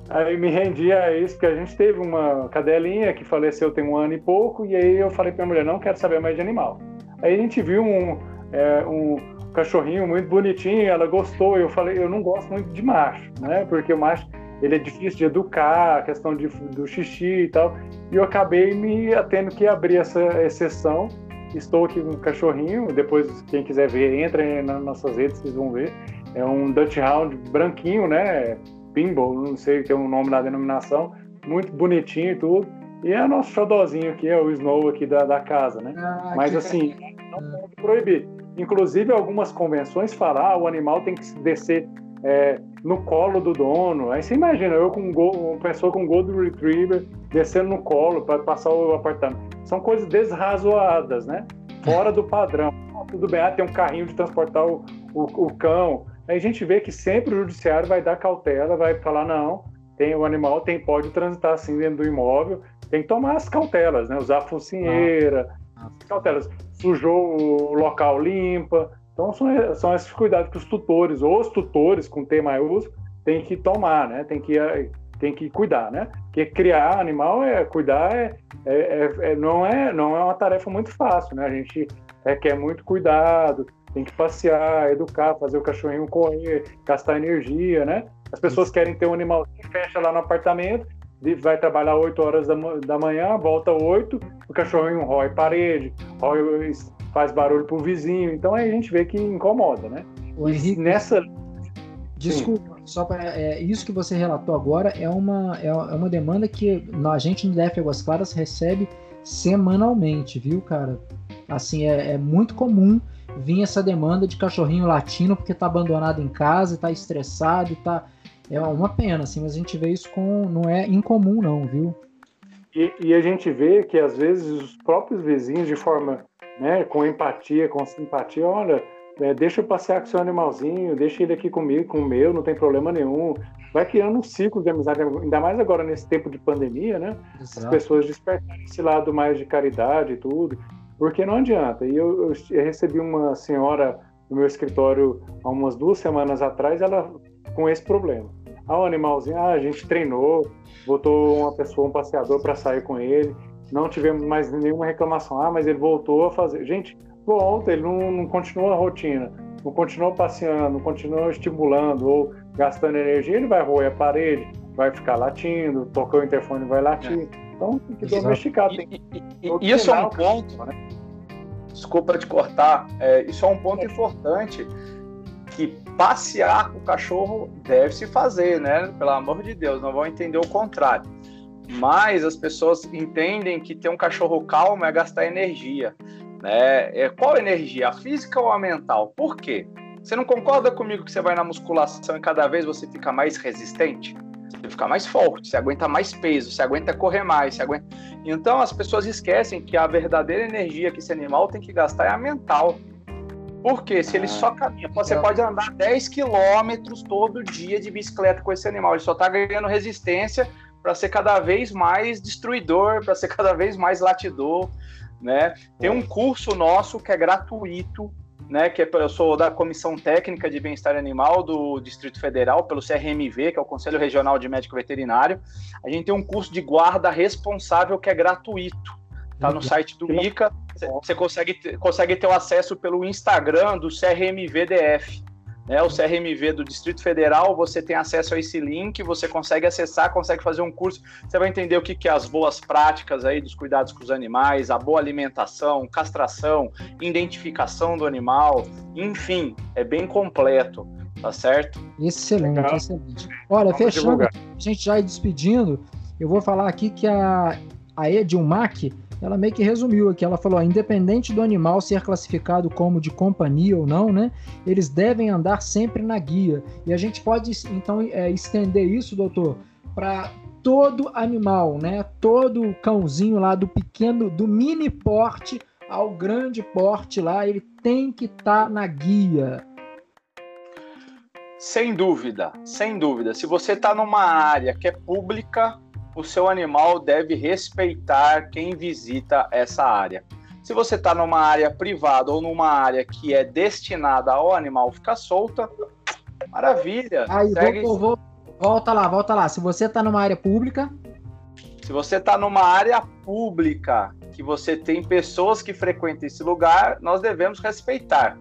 Aí me rendi a isso, porque a gente teve uma cadelinha que faleceu tem um ano e pouco, e aí eu falei pra minha mulher, não quero saber mais de animal. Aí a gente viu um, é, um cachorrinho muito bonitinho, ela gostou. Eu falei, eu não gosto muito de macho, né? Porque o macho ele é difícil de educar, a questão de, do xixi e tal. E eu acabei me tendo que abrir essa exceção. Estou aqui com um cachorrinho. Depois, quem quiser ver, entra nas nossas redes, vocês vão ver. É um Dutch Hound branquinho, né? Pinball, não sei tem um nome na denominação. Muito bonitinho e tudo. E é o nosso xodózinho aqui, é o Snow aqui da, da casa, né? Ah, Mas assim, não pode proibir. Inclusive, algumas convenções falam ah, o animal tem que descer é, no colo do dono. Aí você imagina, eu com um uma pessoa com Golden Retriever descendo no colo para passar o apartamento. São coisas desrazoadas, né? Fora do padrão. Tudo bem, ah, tem um carrinho de transportar o, o, o cão. Aí a gente vê que sempre o judiciário vai dar cautela, vai falar, não, tem o animal tem pode transitar assim dentro do imóvel, tem que tomar as cautelas, né? Usar focinheira, ah. cautelas sujou o local limpa. Então são, são esses cuidados que os tutores, ou os tutores com T maiúsculo, têm que tomar, né? Tem que, tem que cuidar, né? Porque criar animal é cuidar é, é, é, é, não é não é uma tarefa muito fácil, né? A gente requer muito cuidado, tem que passear, educar, fazer o cachorrinho correr, gastar energia, né? As pessoas querem ter um animal que fecha lá no apartamento, vai trabalhar 8 horas da, da manhã, volta 8, o cachorrinho rói parede, rói, faz barulho pro vizinho. Então aí a gente vê que incomoda, né? Nessa. Desculpa. Só para é, isso que você relatou agora é uma, é, é uma demanda que a gente no DF Águas Claras recebe semanalmente, viu, cara? Assim, é, é muito comum vir essa demanda de cachorrinho latino porque tá abandonado em casa, tá estressado, tá é uma pena, assim, mas a gente vê isso com não é incomum não, viu? E, e a gente vê que às vezes os próprios vizinhos de forma, né, com empatia, com simpatia, olha, é, deixa eu passear com seu animalzinho, deixa ele aqui comigo, com o meu, não tem problema nenhum. Vai criando um ciclo de amizade, ainda mais agora nesse tempo de pandemia, né? Exato. As pessoas despertarem esse lado mais de caridade e tudo, porque não adianta. E eu, eu recebi uma senhora no meu escritório há umas duas semanas atrás, ela com esse problema. Ah, o animalzinho, ah, a gente treinou, botou uma pessoa, um passeador para sair com ele, não tivemos mais nenhuma reclamação. Ah, mas ele voltou a fazer. Gente, volta, ele não, não continua a rotina, não continua passeando, não continua estimulando ou gastando energia, ele vai roer a parede, vai ficar latindo, tocou o interfone vai latir. É. Então tem que domesticar. Tem e, e, e isso é um ponto, né? Desculpa te cortar, é, isso é um ponto é. importante que passear com o cachorro deve se fazer, né? Pelo amor de Deus, não vão entender o contrário. Mas as pessoas entendem que ter um cachorro calmo é gastar energia. Né? É, qual energia? A física ou a mental? Por quê? Você não concorda comigo que você vai na musculação e cada vez você fica mais resistente? Você fica mais forte, você aguenta mais peso, você aguenta correr mais, você aguenta. Então as pessoas esquecem que a verdadeira energia que esse animal tem que gastar é a mental. Porque se ele ah, só caminha, você pode andar 10 quilômetros todo dia de bicicleta com esse animal, ele só está ganhando resistência para ser cada vez mais destruidor, para ser cada vez mais latidor né? Tem um curso nosso que é gratuito, né? Que é, eu sou da Comissão Técnica de Bem-Estar Animal do Distrito Federal, pelo CRMV, que é o Conselho Regional de Médico Veterinário. A gente tem um curso de guarda responsável que é gratuito. Tá no site do ICA. Você consegue, consegue ter o acesso pelo Instagram do CRMVDF né, o CRMV do Distrito Federal, você tem acesso a esse link, você consegue acessar, consegue fazer um curso, você vai entender o que, que é as boas práticas aí dos cuidados com os animais, a boa alimentação, castração, identificação do animal, enfim, é bem completo, tá certo? Excelente, Legal. excelente. Olha, Vamos fechando, divulgar. a gente já ir despedindo, eu vou falar aqui que a, a Edilmac, ela meio que resumiu aqui. Ela falou: ó, independente do animal ser classificado como de companhia ou não, né? Eles devem andar sempre na guia. E a gente pode então é, estender isso, doutor, para todo animal, né? Todo cãozinho lá do pequeno, do mini porte ao grande porte lá, ele tem que estar tá na guia. Sem dúvida, sem dúvida. Se você está numa área que é pública, o seu animal deve respeitar quem visita essa área. Se você está numa área privada ou numa área que é destinada ao animal ficar solta, maravilha. Aí, segue... vou, vou, volta lá, volta lá. Se você está numa área pública. Se você está numa área pública, que você tem pessoas que frequentam esse lugar, nós devemos respeitar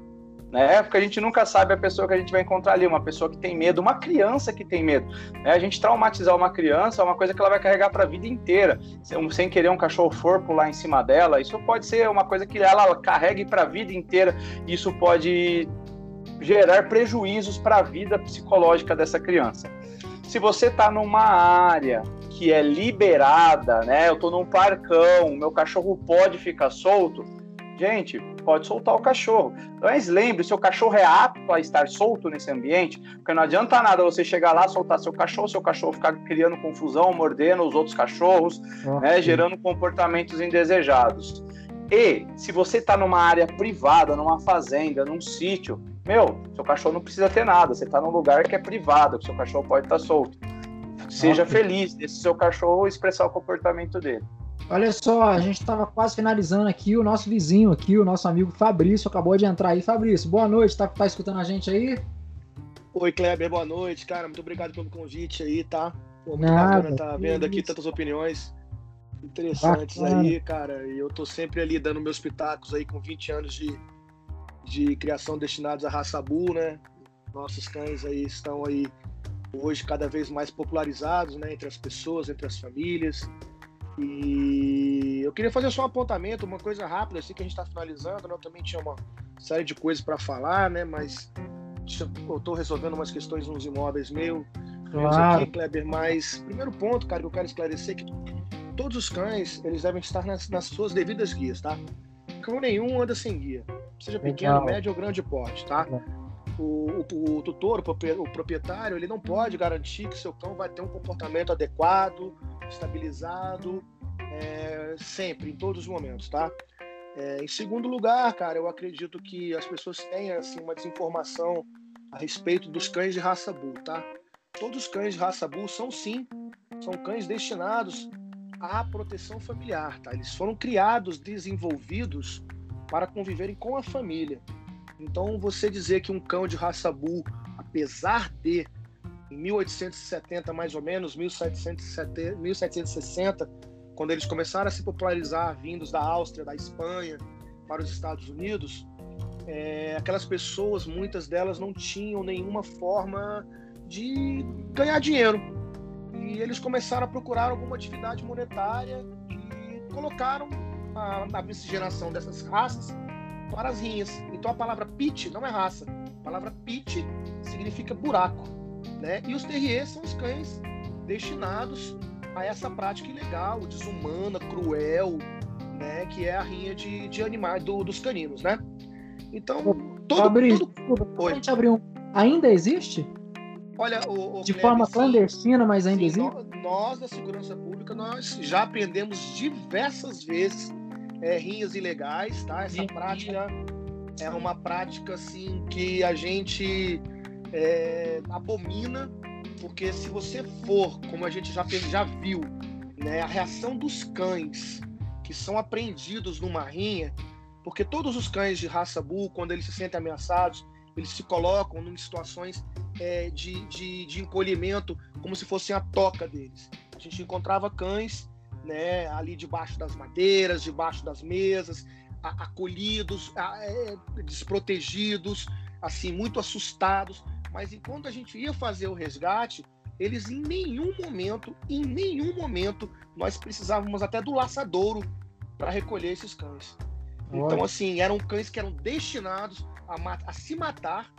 né? Porque a gente nunca sabe a pessoa que a gente vai encontrar ali, uma pessoa que tem medo, uma criança que tem medo. Né? A gente traumatizar uma criança é uma coisa que ela vai carregar para a vida inteira. Sem querer um cachorro for pular em cima dela, isso pode ser uma coisa que ela carregue para a vida inteira. Isso pode gerar prejuízos para a vida psicológica dessa criança. Se você está numa área que é liberada, né? Eu estou num parcão, meu cachorro pode ficar solto. Gente, pode soltar o cachorro. Mas lembre, seu cachorro é apto a estar solto nesse ambiente, porque não adianta nada você chegar lá, soltar seu cachorro, seu cachorro ficar criando confusão, mordendo os outros cachorros, ah, né, gerando comportamentos indesejados. E se você está numa área privada, numa fazenda, num sítio, meu, seu cachorro não precisa ter nada. Você está num lugar que é privado, que seu cachorro pode estar tá solto. Seja feliz desse seu cachorro expressar o comportamento dele. Olha só, a gente estava quase finalizando aqui. O nosso vizinho aqui, o nosso amigo Fabrício, acabou de entrar aí. Fabrício, boa noite. Tá, tá escutando a gente aí? Oi, Kleber, boa noite, cara. Muito obrigado pelo convite aí, tá? Pô, muito Nada, bacana tá vendo aqui tantas opiniões interessantes bacana. aí, cara. E eu tô sempre ali dando meus pitacos aí com 20 anos de, de criação destinados à raça bull, né? Nossos cães aí estão aí hoje cada vez mais popularizados, né, entre as pessoas, entre as famílias. E eu queria fazer só um apontamento, uma coisa rápida, assim que a gente está finalizando, né? Eu também tinha uma série de coisas para falar, né? Mas eu estou resolvendo umas questões nos imóveis meio claro. aqui, Kleber. Mas primeiro ponto, cara, que eu quero esclarecer que todos os cães eles devem estar nas, nas suas devidas guias, tá? Cão nenhum anda sem guia. seja pequeno, Legal. médio ou grande porte, tá? O, o, o, tutor, o proprietário, ele não pode garantir que seu cão vai ter um comportamento adequado, estabilizado, é, sempre, em todos os momentos, tá? É, em segundo lugar, cara, eu acredito que as pessoas têm assim uma desinformação a respeito dos cães de raça bull, tá? Todos os cães de raça bull são sim, são cães destinados à proteção familiar, tá? Eles foram criados, desenvolvidos para conviverem com a família. Então, você dizer que um cão de raça bull, apesar de 1870 mais ou menos, 1770, 1760, quando eles começaram a se popularizar, vindos da Áustria, da Espanha, para os Estados Unidos, é, aquelas pessoas, muitas delas não tinham nenhuma forma de ganhar dinheiro. E eles começaram a procurar alguma atividade monetária e colocaram a, a miscigenação dessas raças para as rinhas. Então a palavra pit não é raça. A palavra pit significa buraco. Né? E os terriers são os cães destinados a essa prática ilegal, desumana, cruel, né, que é a rinha de, de animais do, dos caninos, né? Então, todo, abrir, todo... Desculpa, a gente abriu um... Ainda existe? Olha, o, o de forma sim, clandestina, mas ainda sim, existe? Nós, da segurança pública, nós já aprendemos diversas vezes é, rinhas ilegais, tá? Essa prática é uma prática assim que a gente é, abomina porque se você for, como a gente já, já viu, né, a reação dos cães que são apreendidos numa rinha, porque todos os cães de raça bull, quando eles se sentem ameaçados, eles se colocam em situações é, de, de, de, encolhimento, como se fossem a toca deles. A gente encontrava cães né, ali debaixo das madeiras, debaixo das mesas, acolhidos, é, desprotegidos, assim, muito assustados, mas enquanto a gente ia fazer o resgate, eles em nenhum momento, em nenhum momento, nós precisávamos até do laçadouro para recolher esses cães. Então, assim, eram cães que eram destinados a, a, se matar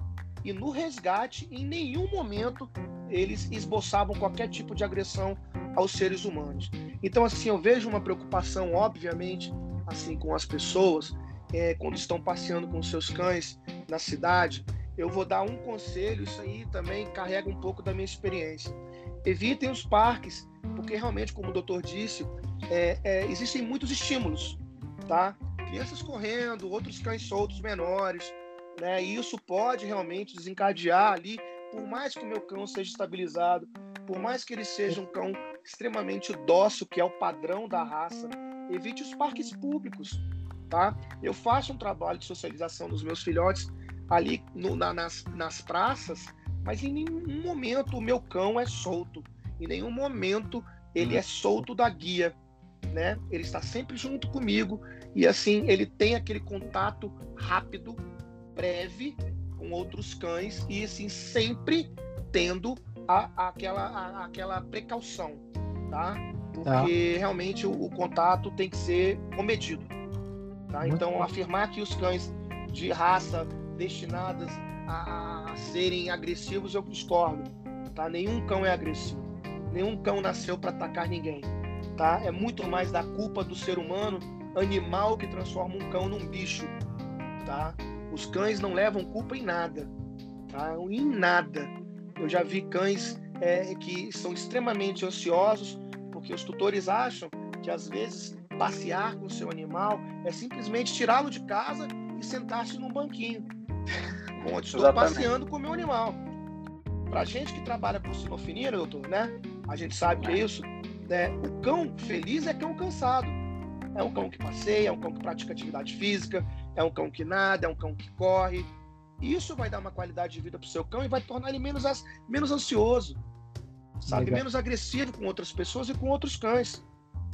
e no resgate, em nenhum momento, eles esboçavam qualquer tipo de agressão aos seres humanos. Então, assim, eu vejo uma preocupação, obviamente, assim, com as pessoas é, quando estão passeando com seus cães na cidade, eu vou dar um conselho, isso aí também carrega um pouco da minha experiência. Evitem os parques, porque realmente, como o doutor disse, é, é, existem muitos estímulos, tá? Crianças correndo, outros cães soltos menores, né? E isso pode realmente desencadear ali, por mais que o meu cão seja estabilizado, por mais que ele seja um cão extremamente dócil, que é o padrão da raça, evite os parques públicos, tá? Eu faço um trabalho de socialização dos meus filhotes ali no, na, nas, nas praças, mas em nenhum momento o meu cão é solto. Em nenhum momento ele é solto da guia, né? Ele está sempre junto comigo e assim ele tem aquele contato rápido, breve com outros cães e assim sempre tendo a, a, aquela, a, aquela precaução, tá? Porque tá. realmente o, o, contato tem que ser comedido, tá? Então afirmar que os cães de raça destinadas a, a serem agressivos, eu discordo. Tá? Nenhum cão é agressivo. Nenhum cão nasceu para atacar ninguém. Tá? É muito mais da culpa do ser humano, animal que transforma um cão num bicho. Tá? Os cães não levam culpa em nada. Tá? Em nada. Eu já vi cães é, que são extremamente ansiosos porque os tutores acham que às vezes passear com o seu animal é simplesmente tirá-lo de casa e sentar-se num banquinho. Onde estou Exatamente. passeando com o meu animal. Para gente que trabalha com sinofinia, doutor, né? A gente sabe que é isso. Né? O cão feliz é cão cansado. É um cão que passeia, é um cão que pratica atividade física, é um cão que nada, é um cão que corre. Isso vai dar uma qualidade de vida para o seu cão e vai tornar ele menos, menos ansioso, sabe? Legal. Menos agressivo com outras pessoas e com outros cães.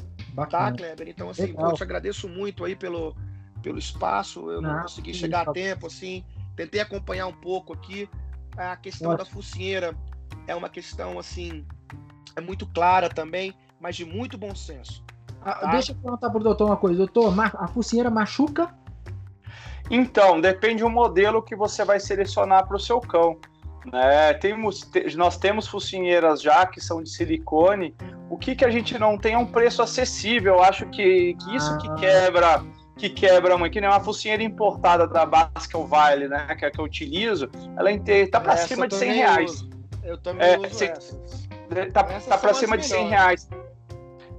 Tá, Bacana. Tá, Kleber? Então, assim, eu te agradeço muito aí pelo, pelo espaço, eu não, não consegui chegar a tempo, assim, tentei acompanhar um pouco aqui. A questão Nossa. da focinheira é uma questão, assim, é muito clara também, mas de muito bom senso. Ah, tá? Deixa eu perguntar pro doutor uma coisa. Doutor, a focinheira machuca? Então, depende do modelo que você vai selecionar para o seu cão. Né? Temos, nós temos focinheiras já que são de silicone. O que, que a gente não tem é um preço acessível. Eu acho que, que isso que ah. quebra que quebra muito, que nem uma focinheira importada da Baskerville, né, que é a que eu utilizo, ela inteira tá para cima de 100 reais. Uso. Eu também é, uso cê, Tá, tá para cima de 100 reais.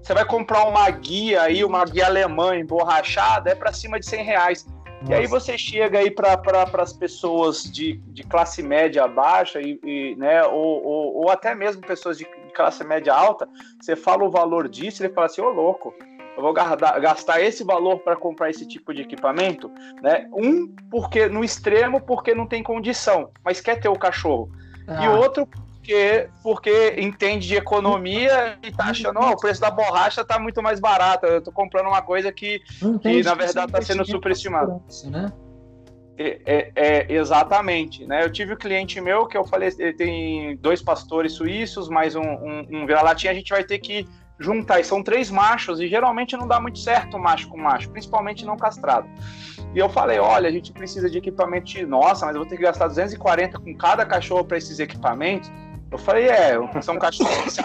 Você vai comprar uma guia aí, uma guia alemã emborrachada, é para cima de 100 reais. Nossa. E aí você chega aí para pra, as pessoas de, de classe média baixa e, e né, ou, ou, ou, até mesmo pessoas de, de, classe média alta, você fala o valor disso, ele fala assim, ô louco, eu vou gastar, esse valor para comprar esse tipo de equipamento, né? Um, porque no extremo, porque não tem condição, mas quer ter o cachorro. Ah. E outro, porque, porque entende de economia e tá achando, oh, o preço da borracha tá muito mais barato. Eu tô comprando uma coisa que, que na verdade tá sendo superestimada. Né? É, é, é, exatamente, né? Eu tive um cliente meu que eu falei, ele tem dois pastores suíços, mais um, um, um vira-latinha, a gente vai ter que juntar, e são três machos, e geralmente não dá muito certo macho com macho, principalmente não castrado. E eu falei, olha, a gente precisa de equipamento de, nossa, mas eu vou ter que gastar 240 com cada cachorro para esses equipamentos. Eu falei, é, são cachorros, que se,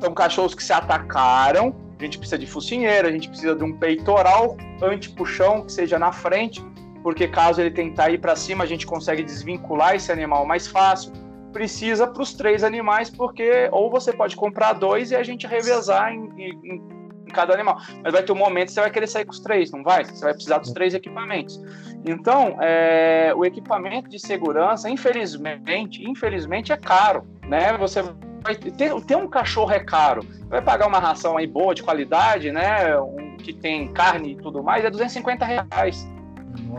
são cachorros que se atacaram, a gente precisa de focinheira, a gente precisa de um peitoral anti-puxão que seja na frente, porque caso ele tentar ir para cima, a gente consegue desvincular esse animal mais fácil. Precisa para os três animais, porque ou você pode comprar dois e a gente revezar em, em, em cada animal. Mas vai ter um momento que você vai querer sair com os três, não vai? Você vai precisar dos três equipamentos. Então, é, o equipamento de segurança, infelizmente, infelizmente é caro, né? Você vai ter, ter um cachorro é caro. Vai pagar uma ração aí boa, de qualidade, né? Um, que tem carne e tudo mais, é 250 reais.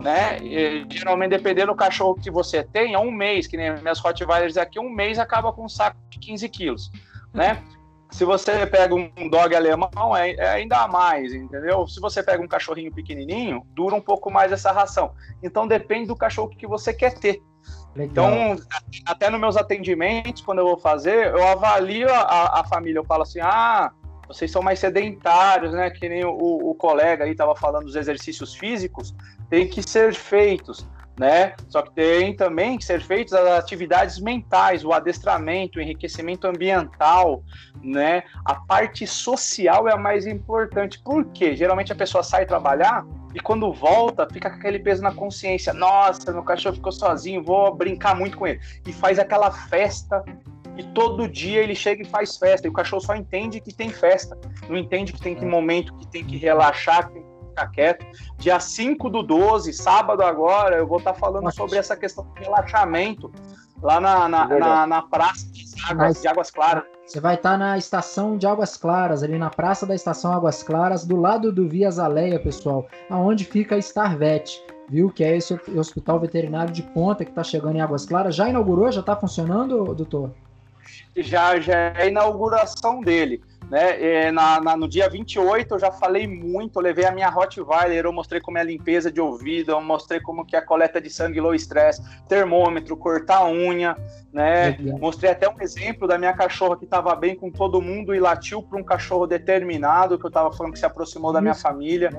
Né? E, geralmente, dependendo do cachorro que você tem, é um mês, que nem minhas Rottweilers aqui, um mês acaba com um saco de 15 quilos. Né? Se você pega um dog alemão, é, é, ainda mais, entendeu? Se você pega um cachorrinho pequenininho, dura um pouco mais essa ração. Então depende do cachorro que você quer ter. Legal. Então, até nos meus atendimentos, quando eu vou fazer, eu avalio a, a família. Eu falo assim: ah, vocês são mais sedentários, né? Que nem o, o colega aí estava falando dos exercícios físicos, tem que ser feitos né? Só que tem também que ser feitas as atividades mentais, o adestramento, o enriquecimento ambiental, né? A parte social é a mais importante. Por quê? Geralmente a pessoa sai trabalhar e quando volta fica com aquele peso na consciência. Nossa, meu cachorro ficou sozinho, vou brincar muito com ele. E faz aquela festa e todo dia ele chega e faz festa. E o cachorro só entende que tem festa, não entende que tem que momento que tem que relaxar, que tem ficar quieto. Dia 5 do 12, sábado agora, eu vou estar tá falando sobre essa questão de relaxamento lá na, na, na, na praça de águas, de águas Claras. Você vai estar tá na estação de Águas Claras, ali na praça da estação Águas Claras, do lado do Via Zaleia, pessoal, aonde fica a Starvet viu? Que é esse hospital veterinário de ponta que está chegando em Águas Claras. Já inaugurou? Já está funcionando, doutor? Já, já é a inauguração dele. Né? Na, na, no dia 28 eu já falei muito, eu levei a minha Rottweiler, eu mostrei como é a limpeza de ouvido, eu mostrei como que é a coleta de sangue low stress, termômetro, cortar a unha, né? Mostrei até um exemplo da minha cachorra que estava bem com todo mundo e latiu para um cachorro determinado, que eu estava falando que se aproximou da minha família,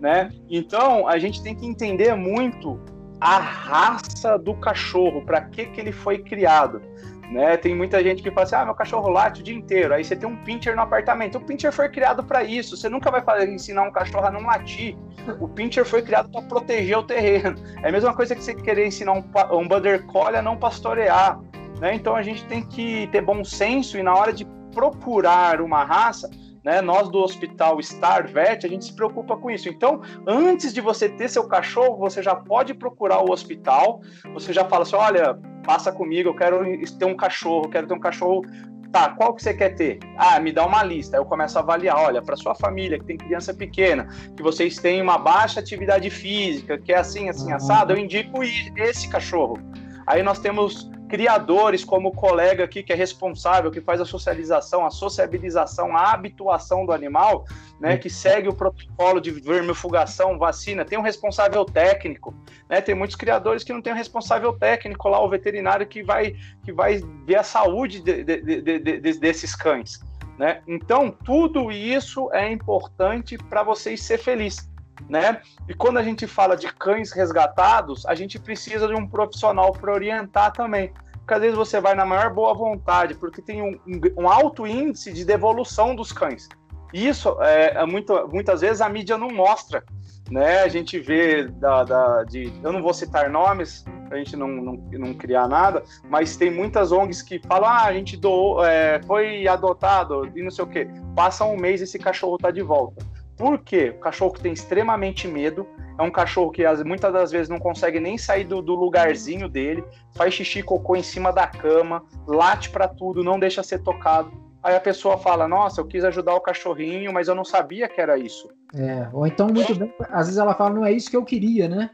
né? Então, a gente tem que entender muito a raça do cachorro, para que que ele foi criado. Né? Tem muita gente que fala assim: ah, meu cachorro late o dia inteiro. Aí você tem um pincher no apartamento. O pincher foi criado para isso. Você nunca vai fazer, ensinar um cachorro a não latir. O pincher foi criado para proteger o terreno. É a mesma coisa que você querer ensinar um, um border collie a não pastorear. Né? Então a gente tem que ter bom senso e na hora de procurar uma raça, né, nós do hospital Star Vet, a gente se preocupa com isso. Então, antes de você ter seu cachorro, você já pode procurar o hospital, você já fala assim, olha, passa comigo, eu quero ter um cachorro, quero ter um cachorro tá, qual que você quer ter? Ah, me dá uma lista. Aí eu começo a avaliar, olha, para sua família que tem criança pequena, que vocês têm uma baixa atividade física, que é assim, assim, assado, eu indico esse cachorro. Aí nós temos criadores como o colega aqui que é responsável, que faz a socialização, a sociabilização, a habituação do animal, né, que segue o protocolo de vermifugação, vacina, tem um responsável técnico, né, tem muitos criadores que não tem um responsável técnico lá, o veterinário que vai, que vai ver a saúde de, de, de, desses cães, né, então tudo isso é importante para vocês ser felizes né? E quando a gente fala de cães resgatados, a gente precisa de um profissional para orientar também. Porque às vezes você vai na maior boa vontade, porque tem um, um alto índice de devolução dos cães. Isso é, é muito, muitas vezes a mídia não mostra. né? A gente vê da, da de, eu não vou citar nomes, a gente não, não, não criar nada, mas tem muitas ONGs que falam, ah, a gente doou, é, foi adotado e não sei o quê. Passa um mês e esse cachorro tá de volta. Por quê? O cachorro que tem extremamente medo, é um cachorro que muitas das vezes não consegue nem sair do, do lugarzinho dele, faz xixi cocô em cima da cama, late para tudo, não deixa ser tocado. Aí a pessoa fala: Nossa, eu quis ajudar o cachorrinho, mas eu não sabia que era isso. É, ou então, muito bem, às vezes ela fala: Não é isso que eu queria, né?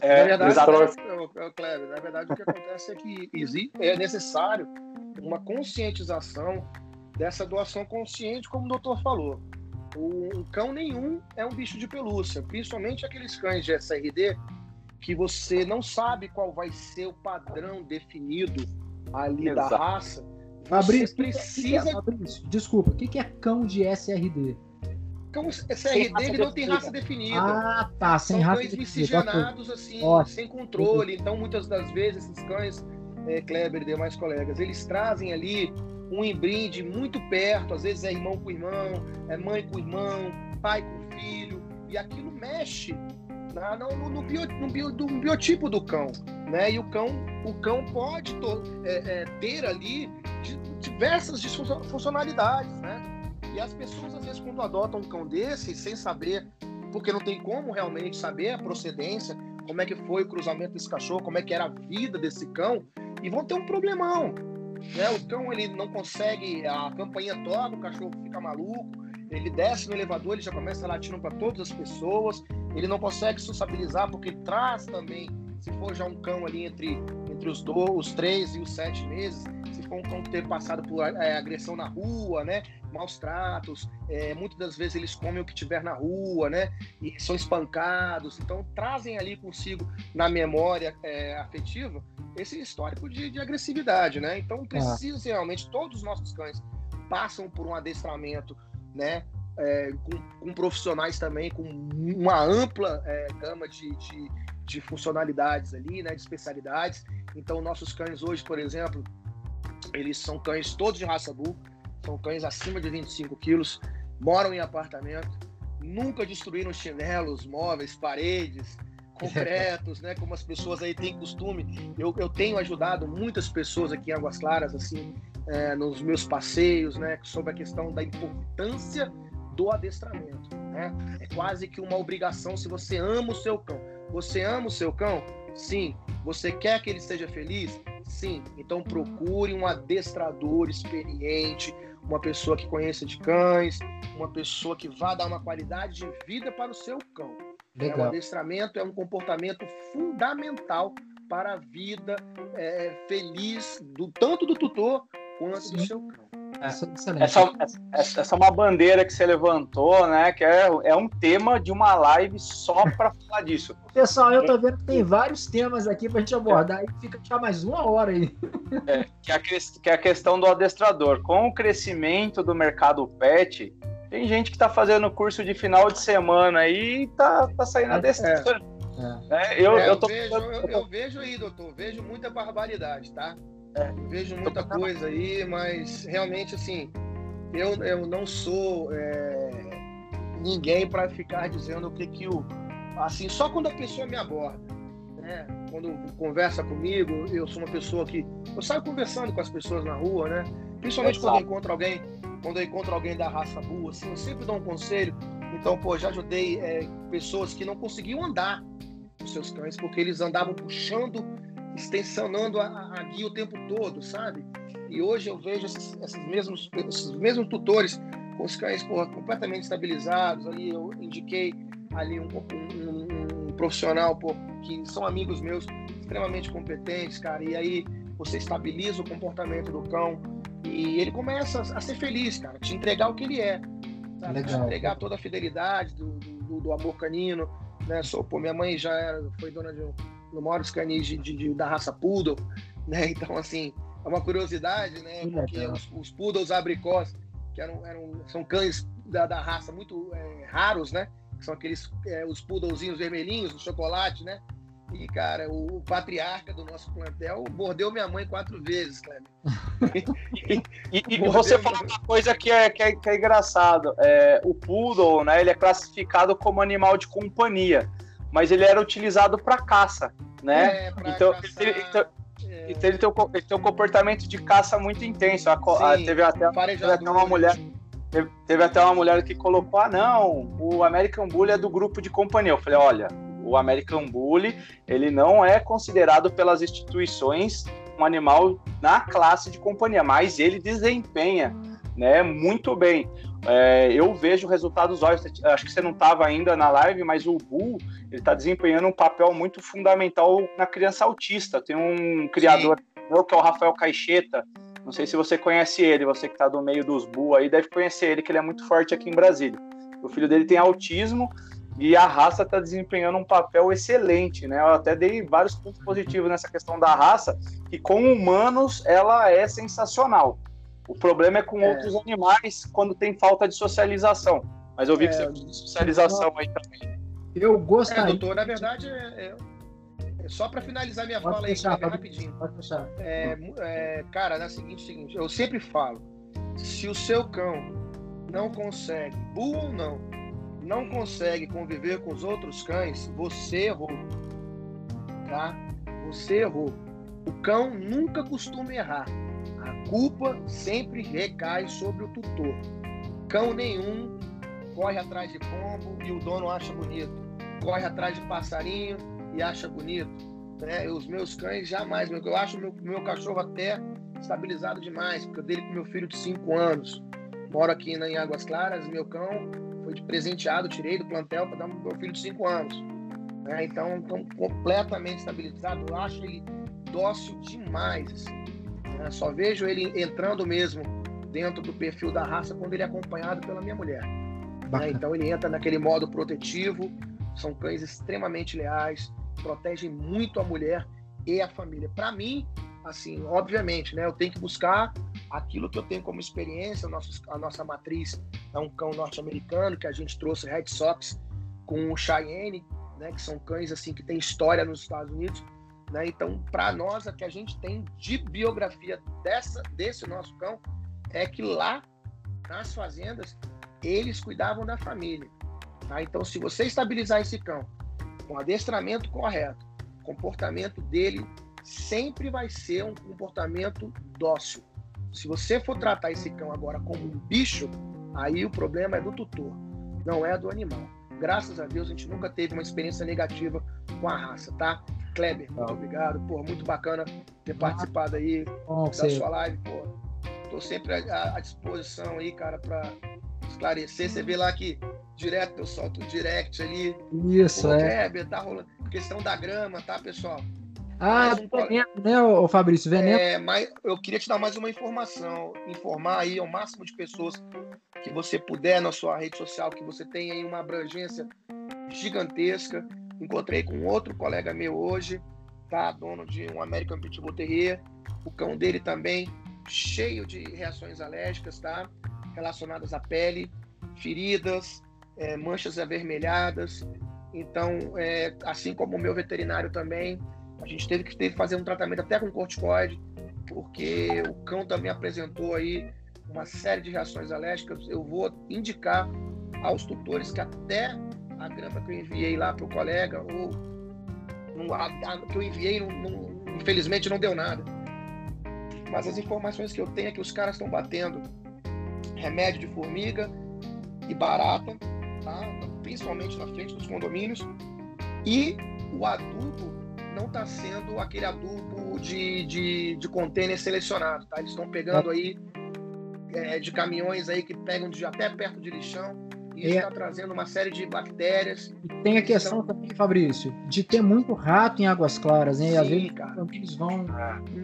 É, na verdade, Cleber, na verdade, o que acontece é que é necessário uma conscientização dessa doação consciente, como o doutor falou. Um cão nenhum é um bicho de pelúcia, principalmente aqueles cães de SRD que você não sabe qual vai ser o padrão definido ali Exato. da raça. Fabrício, precisa. Fabrício, desculpa, o que é cão de SRD? Cão SRD ele não tem raça definida. Ah, tá, sem São raça cães miscigenados, assim, Ótimo. sem controle. Então, muitas das vezes, esses cães, é, Kleber e demais colegas, eles trazem ali um embrinde muito perto, às vezes é irmão com irmão, é mãe com irmão, pai com filho, e aquilo mexe na, no, no, bio, no, bio, no, biotipo do cão, né? E o cão, o cão pode to, é, é, ter ali diversas disfuncionalidades, né? E as pessoas às vezes quando adotam um cão desse sem saber, porque não tem como realmente saber a procedência, como é que foi o cruzamento desse cachorro, como é que era a vida desse cão, e vão ter um problemão, né? O cão ele não consegue, a campainha toca, o cachorro fica maluco, ele desce no elevador, ele já começa latindo para todas as pessoas, ele não consegue sociabilizar porque traz também, se for já um cão ali entre, entre os, dois, os três e os sete meses, um cão que ter passado por é, agressão na rua, né? maus tratos, é, muitas das vezes eles comem o que tiver na rua, né? E são espancados, então trazem ali consigo na memória é, afetiva esse histórico de, de agressividade, né? Então precisa realmente todos os nossos cães passam por um adestramento, né? É, com, com, profissionais também com uma ampla é, gama de, de, de, funcionalidades ali, né? De especialidades. Então nossos cães hoje, por exemplo, eles são cães todos de raça bull, são cães acima de 25 quilos, moram em apartamento, nunca destruíram chinelos, móveis, paredes, concretos, né? Como as pessoas aí têm costume. Eu, eu tenho ajudado muitas pessoas aqui em Águas Claras, assim, é, nos meus passeios, né? Sobre a questão da importância do adestramento, né? É quase que uma obrigação se você ama o seu cão. Você ama o seu cão? Sim. Você quer que ele seja feliz? Sim. Então procure um adestrador experiente, uma pessoa que conheça de cães, uma pessoa que vá dar uma qualidade de vida para o seu cão. Legal. É, o adestramento é um comportamento fundamental para a vida é, feliz do tanto do tutor quanto do seu cão. É, essa, essa, essa, é uma bandeira que você levantou, né? Que é, é um tema de uma live só para falar disso. Pessoal, eu tô vendo que tem vários temas aqui para a gente abordar, e fica já mais uma hora aí. É, que, é a, que é a questão do adestrador. Com o crescimento do mercado pet, tem gente que está fazendo curso de final de semana aí e tá, tá saindo é, adestrando. É. É, eu, é, eu, tô... vejo, eu, eu, vejo aí, doutor, vejo muita barbaridade, tá? É. Vejo muita coisa aí, mas realmente, assim, eu, eu não sou é, ninguém para ficar dizendo o que que o... Assim, só quando a pessoa me aborda, né? Quando conversa comigo, eu sou uma pessoa que... Eu saio conversando com as pessoas na rua, né? Principalmente quando eu encontro alguém quando eu encontro alguém da raça boa, assim, eu sempre dou um conselho. Então, pô, já ajudei é, pessoas que não conseguiam andar os seus cães, porque eles andavam puxando, extensionando a, a guia o tempo todo, sabe? E hoje eu vejo esses, esses, mesmos, esses mesmos tutores com os cães porra, completamente estabilizados. Ali eu indiquei ali um, um, um, profissional pô, que são amigos meus, extremamente competentes, cara. E aí você estabiliza o comportamento do cão, e ele começa a ser feliz, cara, te entregar o que ele é. Sabe? Te entregar toda a fidelidade do, do, do, amor canino. Né? Sou, pô, minha mãe já era, foi dona de um, dos maiores canis de, de, de, da raça Poodle, né? Então, assim, é uma curiosidade, né? Porque os, os Poodles abricós, que eram, eram, são cães da, da raça muito é, raros, né? São aqueles, é, os Poodlezinhos vermelhinhos, do chocolate, né? E, cara, o, patriarca do nosso plantel mordeu minha mãe quatro vezes, Cleber. e, e, e você falou uma coisa que é, que é, que é engraçado. É, o poodle, né, ele é classificado como animal de companhia, mas ele era utilizado para caça, né? É, então, caçar, ele, então, é... então ele, tem um, ele tem um comportamento de caça muito intenso. A, a, teve até, teve até uma mulher... Teve, teve até uma mulher que colocou: ah, não, o American Bully é do grupo de companhia. Eu falei: olha, o American Bully, ele não é considerado pelas instituições um animal na classe de companhia, mas ele desempenha né, muito bem. É, eu vejo resultados ótimos. Acho que você não estava ainda na live, mas o Bull ele está desempenhando um papel muito fundamental na criança autista. Tem um criador meu que é o Rafael Caixeta. Não sei se você conhece ele, você que está do meio dos Bull aí deve conhecer ele, que ele é muito forte aqui em Brasília. O filho dele tem autismo e a raça está desempenhando um papel excelente, né? Eu até dei vários pontos positivos nessa questão da raça, que com humanos ela é sensacional. O problema é com é. outros animais quando tem falta de socialização. Mas eu vi é, que você tem socialização aí também. Eu gostaria. É, doutor, na verdade, é, é só para finalizar minha pode fala fechar, aí, pode, rapidinho. Pode fechar. É, é, cara, é o seguinte, seguinte, eu sempre falo: se o seu cão não consegue, burro ou não, não consegue conviver com os outros cães, você errou. Tá? Você errou. O cão nunca costuma errar. A culpa sempre recai sobre o tutor. Cão nenhum corre atrás de pombo e o dono acha bonito. Corre atrás de passarinho e acha bonito. Né? Os meus cães jamais. Eu acho meu, meu cachorro até estabilizado demais, porque eu dele com meu filho de 5 anos. Moro aqui em Águas Claras, meu cão foi de presenteado, tirei do plantel para dar para meu filho de 5 anos. Né? Então, estão completamente estabilizado. Eu acho ele dócil demais. Assim, né? Só vejo ele entrando mesmo dentro do perfil da raça quando ele é acompanhado pela minha mulher. Né? Então, ele entra naquele modo protetivo. São cães extremamente leais, protegem muito a mulher e a família. Para mim, assim, obviamente, né, eu tenho que buscar aquilo que eu tenho como experiência, a nossa, a nossa matriz é um cão norte-americano que a gente trouxe Red Sox com o Cheyenne, né, que são cães assim que tem história nos Estados Unidos, né? Então, para nós o que a gente tem de biografia dessa desse nosso cão é que lá nas fazendas eles cuidavam da família. Tá? Então, se você estabilizar esse cão com adestramento correto, comportamento dele sempre vai ser um comportamento dócil. Se você for tratar esse cão agora como um bicho, aí o problema é do tutor, não é do animal. Graças a Deus a gente nunca teve uma experiência negativa com a raça, tá? Kleber, muito obrigado. Pô, muito bacana ter participado aí da sua live. Pô, tô sempre à, à disposição aí, cara, para esclarecer. Você vê lá que direto eu solto o direct ali. Isso, Pô, é. Kleber, tá rolando. Questão da grama, tá, pessoal? Ah, um... veneno, né, o Fabrício? Veneno. É, mas eu queria te dar mais uma informação, informar aí ao máximo de pessoas que você puder na sua rede social, que você tem aí uma abrangência gigantesca. Encontrei com outro colega meu hoje, tá? Dono de um American Pitbull Terrier. O cão dele também cheio de reações alérgicas, tá? Relacionadas à pele, feridas, é, manchas avermelhadas. Então, é, assim como o meu veterinário também, a gente teve que, teve que fazer um tratamento até com corticoide, porque o cão também apresentou aí uma série de reações alérgicas. Eu vou indicar aos tutores que até a grama que eu enviei lá para o colega, ou a, a, que eu enviei, infelizmente não deu nada. Mas as informações que eu tenho é que os caras estão batendo remédio de formiga e barata, tá? principalmente na frente dos condomínios, e o adubo não está sendo aquele adubo de, de, de container selecionado, tá? Eles estão pegando aí é, de caminhões aí que pegam de até perto de lixão e está é. trazendo uma série de bactérias. E tem a questão estão... também, Fabrício, de ter muito rato em águas claras, hein? Sim, Às vezes cara. eles vão.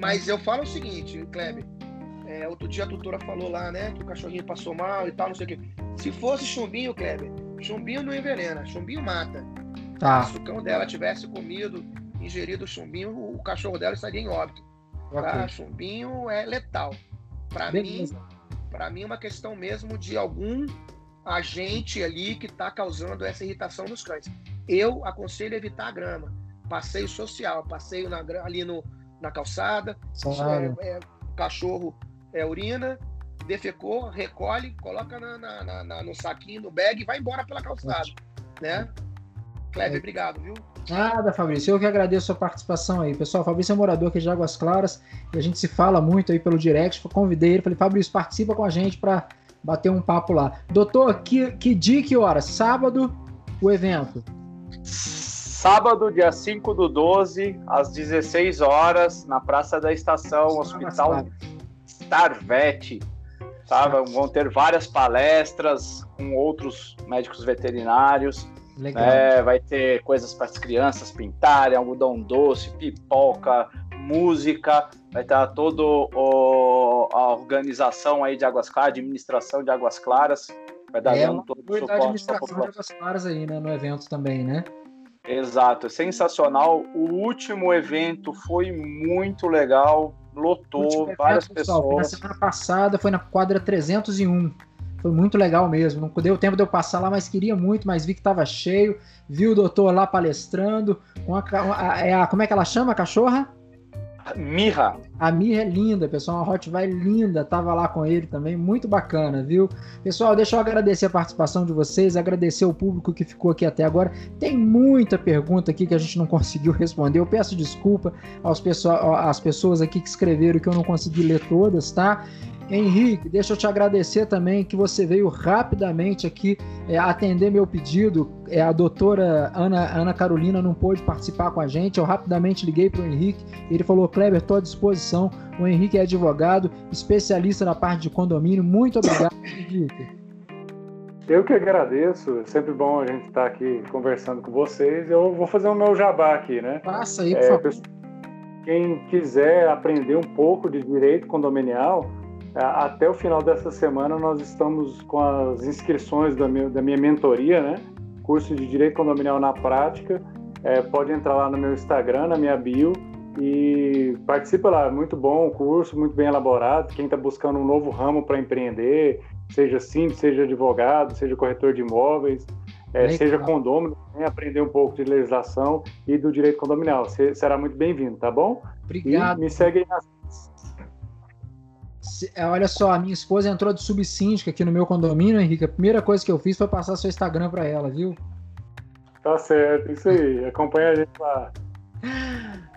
Mas eu falo o seguinte, Kleber. É, outro dia a tutora falou lá, né, que o cachorrinho passou mal e tal, não sei o quê. Se fosse chumbinho, Kleber, chumbinho não envenena, chumbinho mata. Tá. Se o cão dela tivesse comido ingerido chumbinho, o cachorro dela estaria em óbito. Okay. Tá? Chumbinho é letal. Para mim, para mim é uma questão mesmo de algum agente ali que está causando essa irritação nos cães. Eu aconselho evitar a grama. passeio social, passeio na, ali no, na calçada, é, é, cachorro é, urina, defecou, recolhe, coloca na, na, na, no saquinho, no bag e vai embora pela calçada, né? Kleber, obrigado, viu? Nada, Fabrício. Eu que agradeço a sua participação aí. Pessoal, Fabrício é morador aqui de Águas Claras e a gente se fala muito aí pelo direct. Convidei ele, falei, Fabrício, participa com a gente para bater um papo lá. Doutor, que, que dia que hora? Sábado, o evento? Sábado, dia 5 do 12, às 16 horas, na Praça da Estação, Hospital Starvet. Tá? Vão ter várias palestras com outros médicos veterinários. É, vai ter coisas para as crianças pintarem, algodão doce, pipoca, música, vai estar toda a organização aí de Águas Claras, administração de Águas Claras, vai dar é, todo o suporte administração de Águas Claras aí, né, no evento também, né? Exato, sensacional. O último evento foi muito legal, lotou várias pessoas. Pessoal, foi na semana passada, foi na quadra 301. Foi muito legal mesmo. Não deu tempo de eu passar lá, mas queria muito, mas vi que estava cheio. Vi o doutor lá palestrando. Com a, a, é a, como é que ela chama a cachorra? Mirra. A Mirra é linda, pessoal. Uma Rottweiler linda. Tava lá com ele também. Muito bacana, viu? Pessoal, deixa eu agradecer a participação de vocês, agradecer o público que ficou aqui até agora. Tem muita pergunta aqui que a gente não conseguiu responder. Eu peço desculpa aos pessoal, às pessoas aqui que escreveram que eu não consegui ler todas, tá? Henrique, deixa eu te agradecer também que você veio rapidamente aqui é, atender meu pedido. É, a doutora Ana, Ana Carolina não pôde participar com a gente. Eu rapidamente liguei para o Henrique. Ele falou: Kleber, estou à disposição. O Henrique é advogado, especialista na parte de condomínio. Muito obrigado, Henrique. Eu que agradeço. É sempre bom a gente estar aqui conversando com vocês. Eu vou fazer o meu jabá aqui, né? Passa aí, por é, favor. Quem quiser aprender um pouco de direito condominial, até o final dessa semana nós estamos com as inscrições da minha, da minha mentoria, né? Curso de Direito Condominial na Prática. É, pode entrar lá no meu Instagram, na minha bio e participa lá. Muito bom o curso, muito bem elaborado. Quem está buscando um novo ramo para empreender, seja simples, seja advogado, seja corretor de imóveis, é, seja condômino, aprender um pouco de legislação e do direito condominial. Você será muito bem-vindo, tá bom? Obrigado. E me segue aí nas é, olha só, a minha esposa entrou de subsíndica aqui no meu condomínio, Henrique. A primeira coisa que eu fiz foi passar seu Instagram para ela, viu? Tá certo, isso aí. Acompanha a gente lá.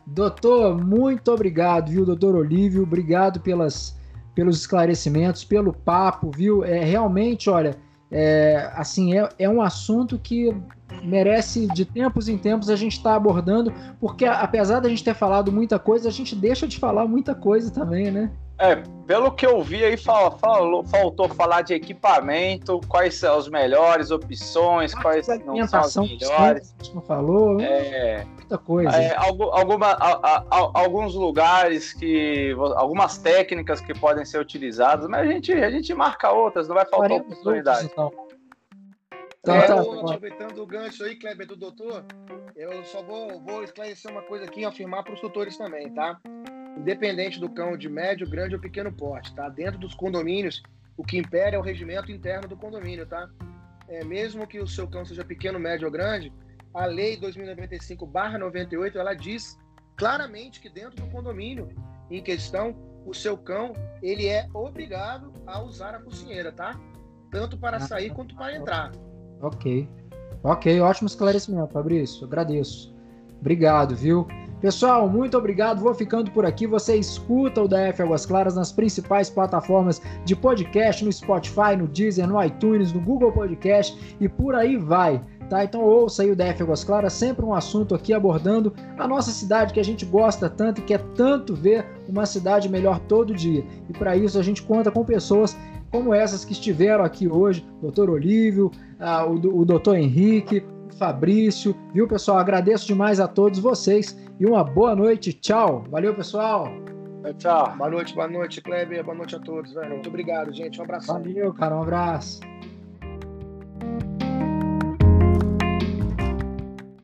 Doutor, muito obrigado, viu, doutor Olívio? Obrigado pelas, pelos esclarecimentos, pelo papo, viu? É realmente, olha, é, assim, é, é um assunto que merece de tempos em tempos a gente estar tá abordando, porque apesar da gente ter falado muita coisa, a gente deixa de falar muita coisa também, né? É, pelo que eu vi aí, fal, falou, faltou falar de equipamento, quais são as melhores opções, quais não são as melhores. Gente não falou, é, muita coisa. É, alguma, a, a, alguns lugares que. algumas técnicas que podem ser utilizadas, mas a gente, a gente marca outras, não vai faltar oportunidade. Então. Então, é, tá, aproveitando o gancho aí, Kleber, do doutor, eu só vou, vou esclarecer uma coisa aqui e afirmar para os tutores também, tá? Independente do cão de médio, grande ou pequeno porte, tá? Dentro dos condomínios, o que impera é o regimento interno do condomínio, tá? É, mesmo que o seu cão seja pequeno, médio ou grande, a lei 2095/98 ela diz claramente que dentro do condomínio em questão, o seu cão ele é obrigado a usar a focinheira, tá? Tanto para sair quanto para entrar. Ok, ok, ótimo esclarecimento, Fabrício. Agradeço. Obrigado, viu? Pessoal, muito obrigado. Vou ficando por aqui. Você escuta o DF Águas Claras nas principais plataformas de podcast, no Spotify, no Deezer, no iTunes, no Google Podcast e por aí vai. Tá? Então ouça aí o DF Águas Claras, sempre um assunto aqui abordando a nossa cidade que a gente gosta tanto e quer tanto ver uma cidade melhor todo dia. E para isso a gente conta com pessoas como essas que estiveram aqui hoje, Dr. Olívio, ah, o, Dr. Henrique, Fabrício, viu pessoal? Agradeço demais a todos vocês e uma boa noite. Tchau. Valeu, pessoal. Tchau. Boa noite, boa noite, Kleber. Boa noite a todos, velho. Muito obrigado, gente. Um abraço. Valeu, cara. Um abraço.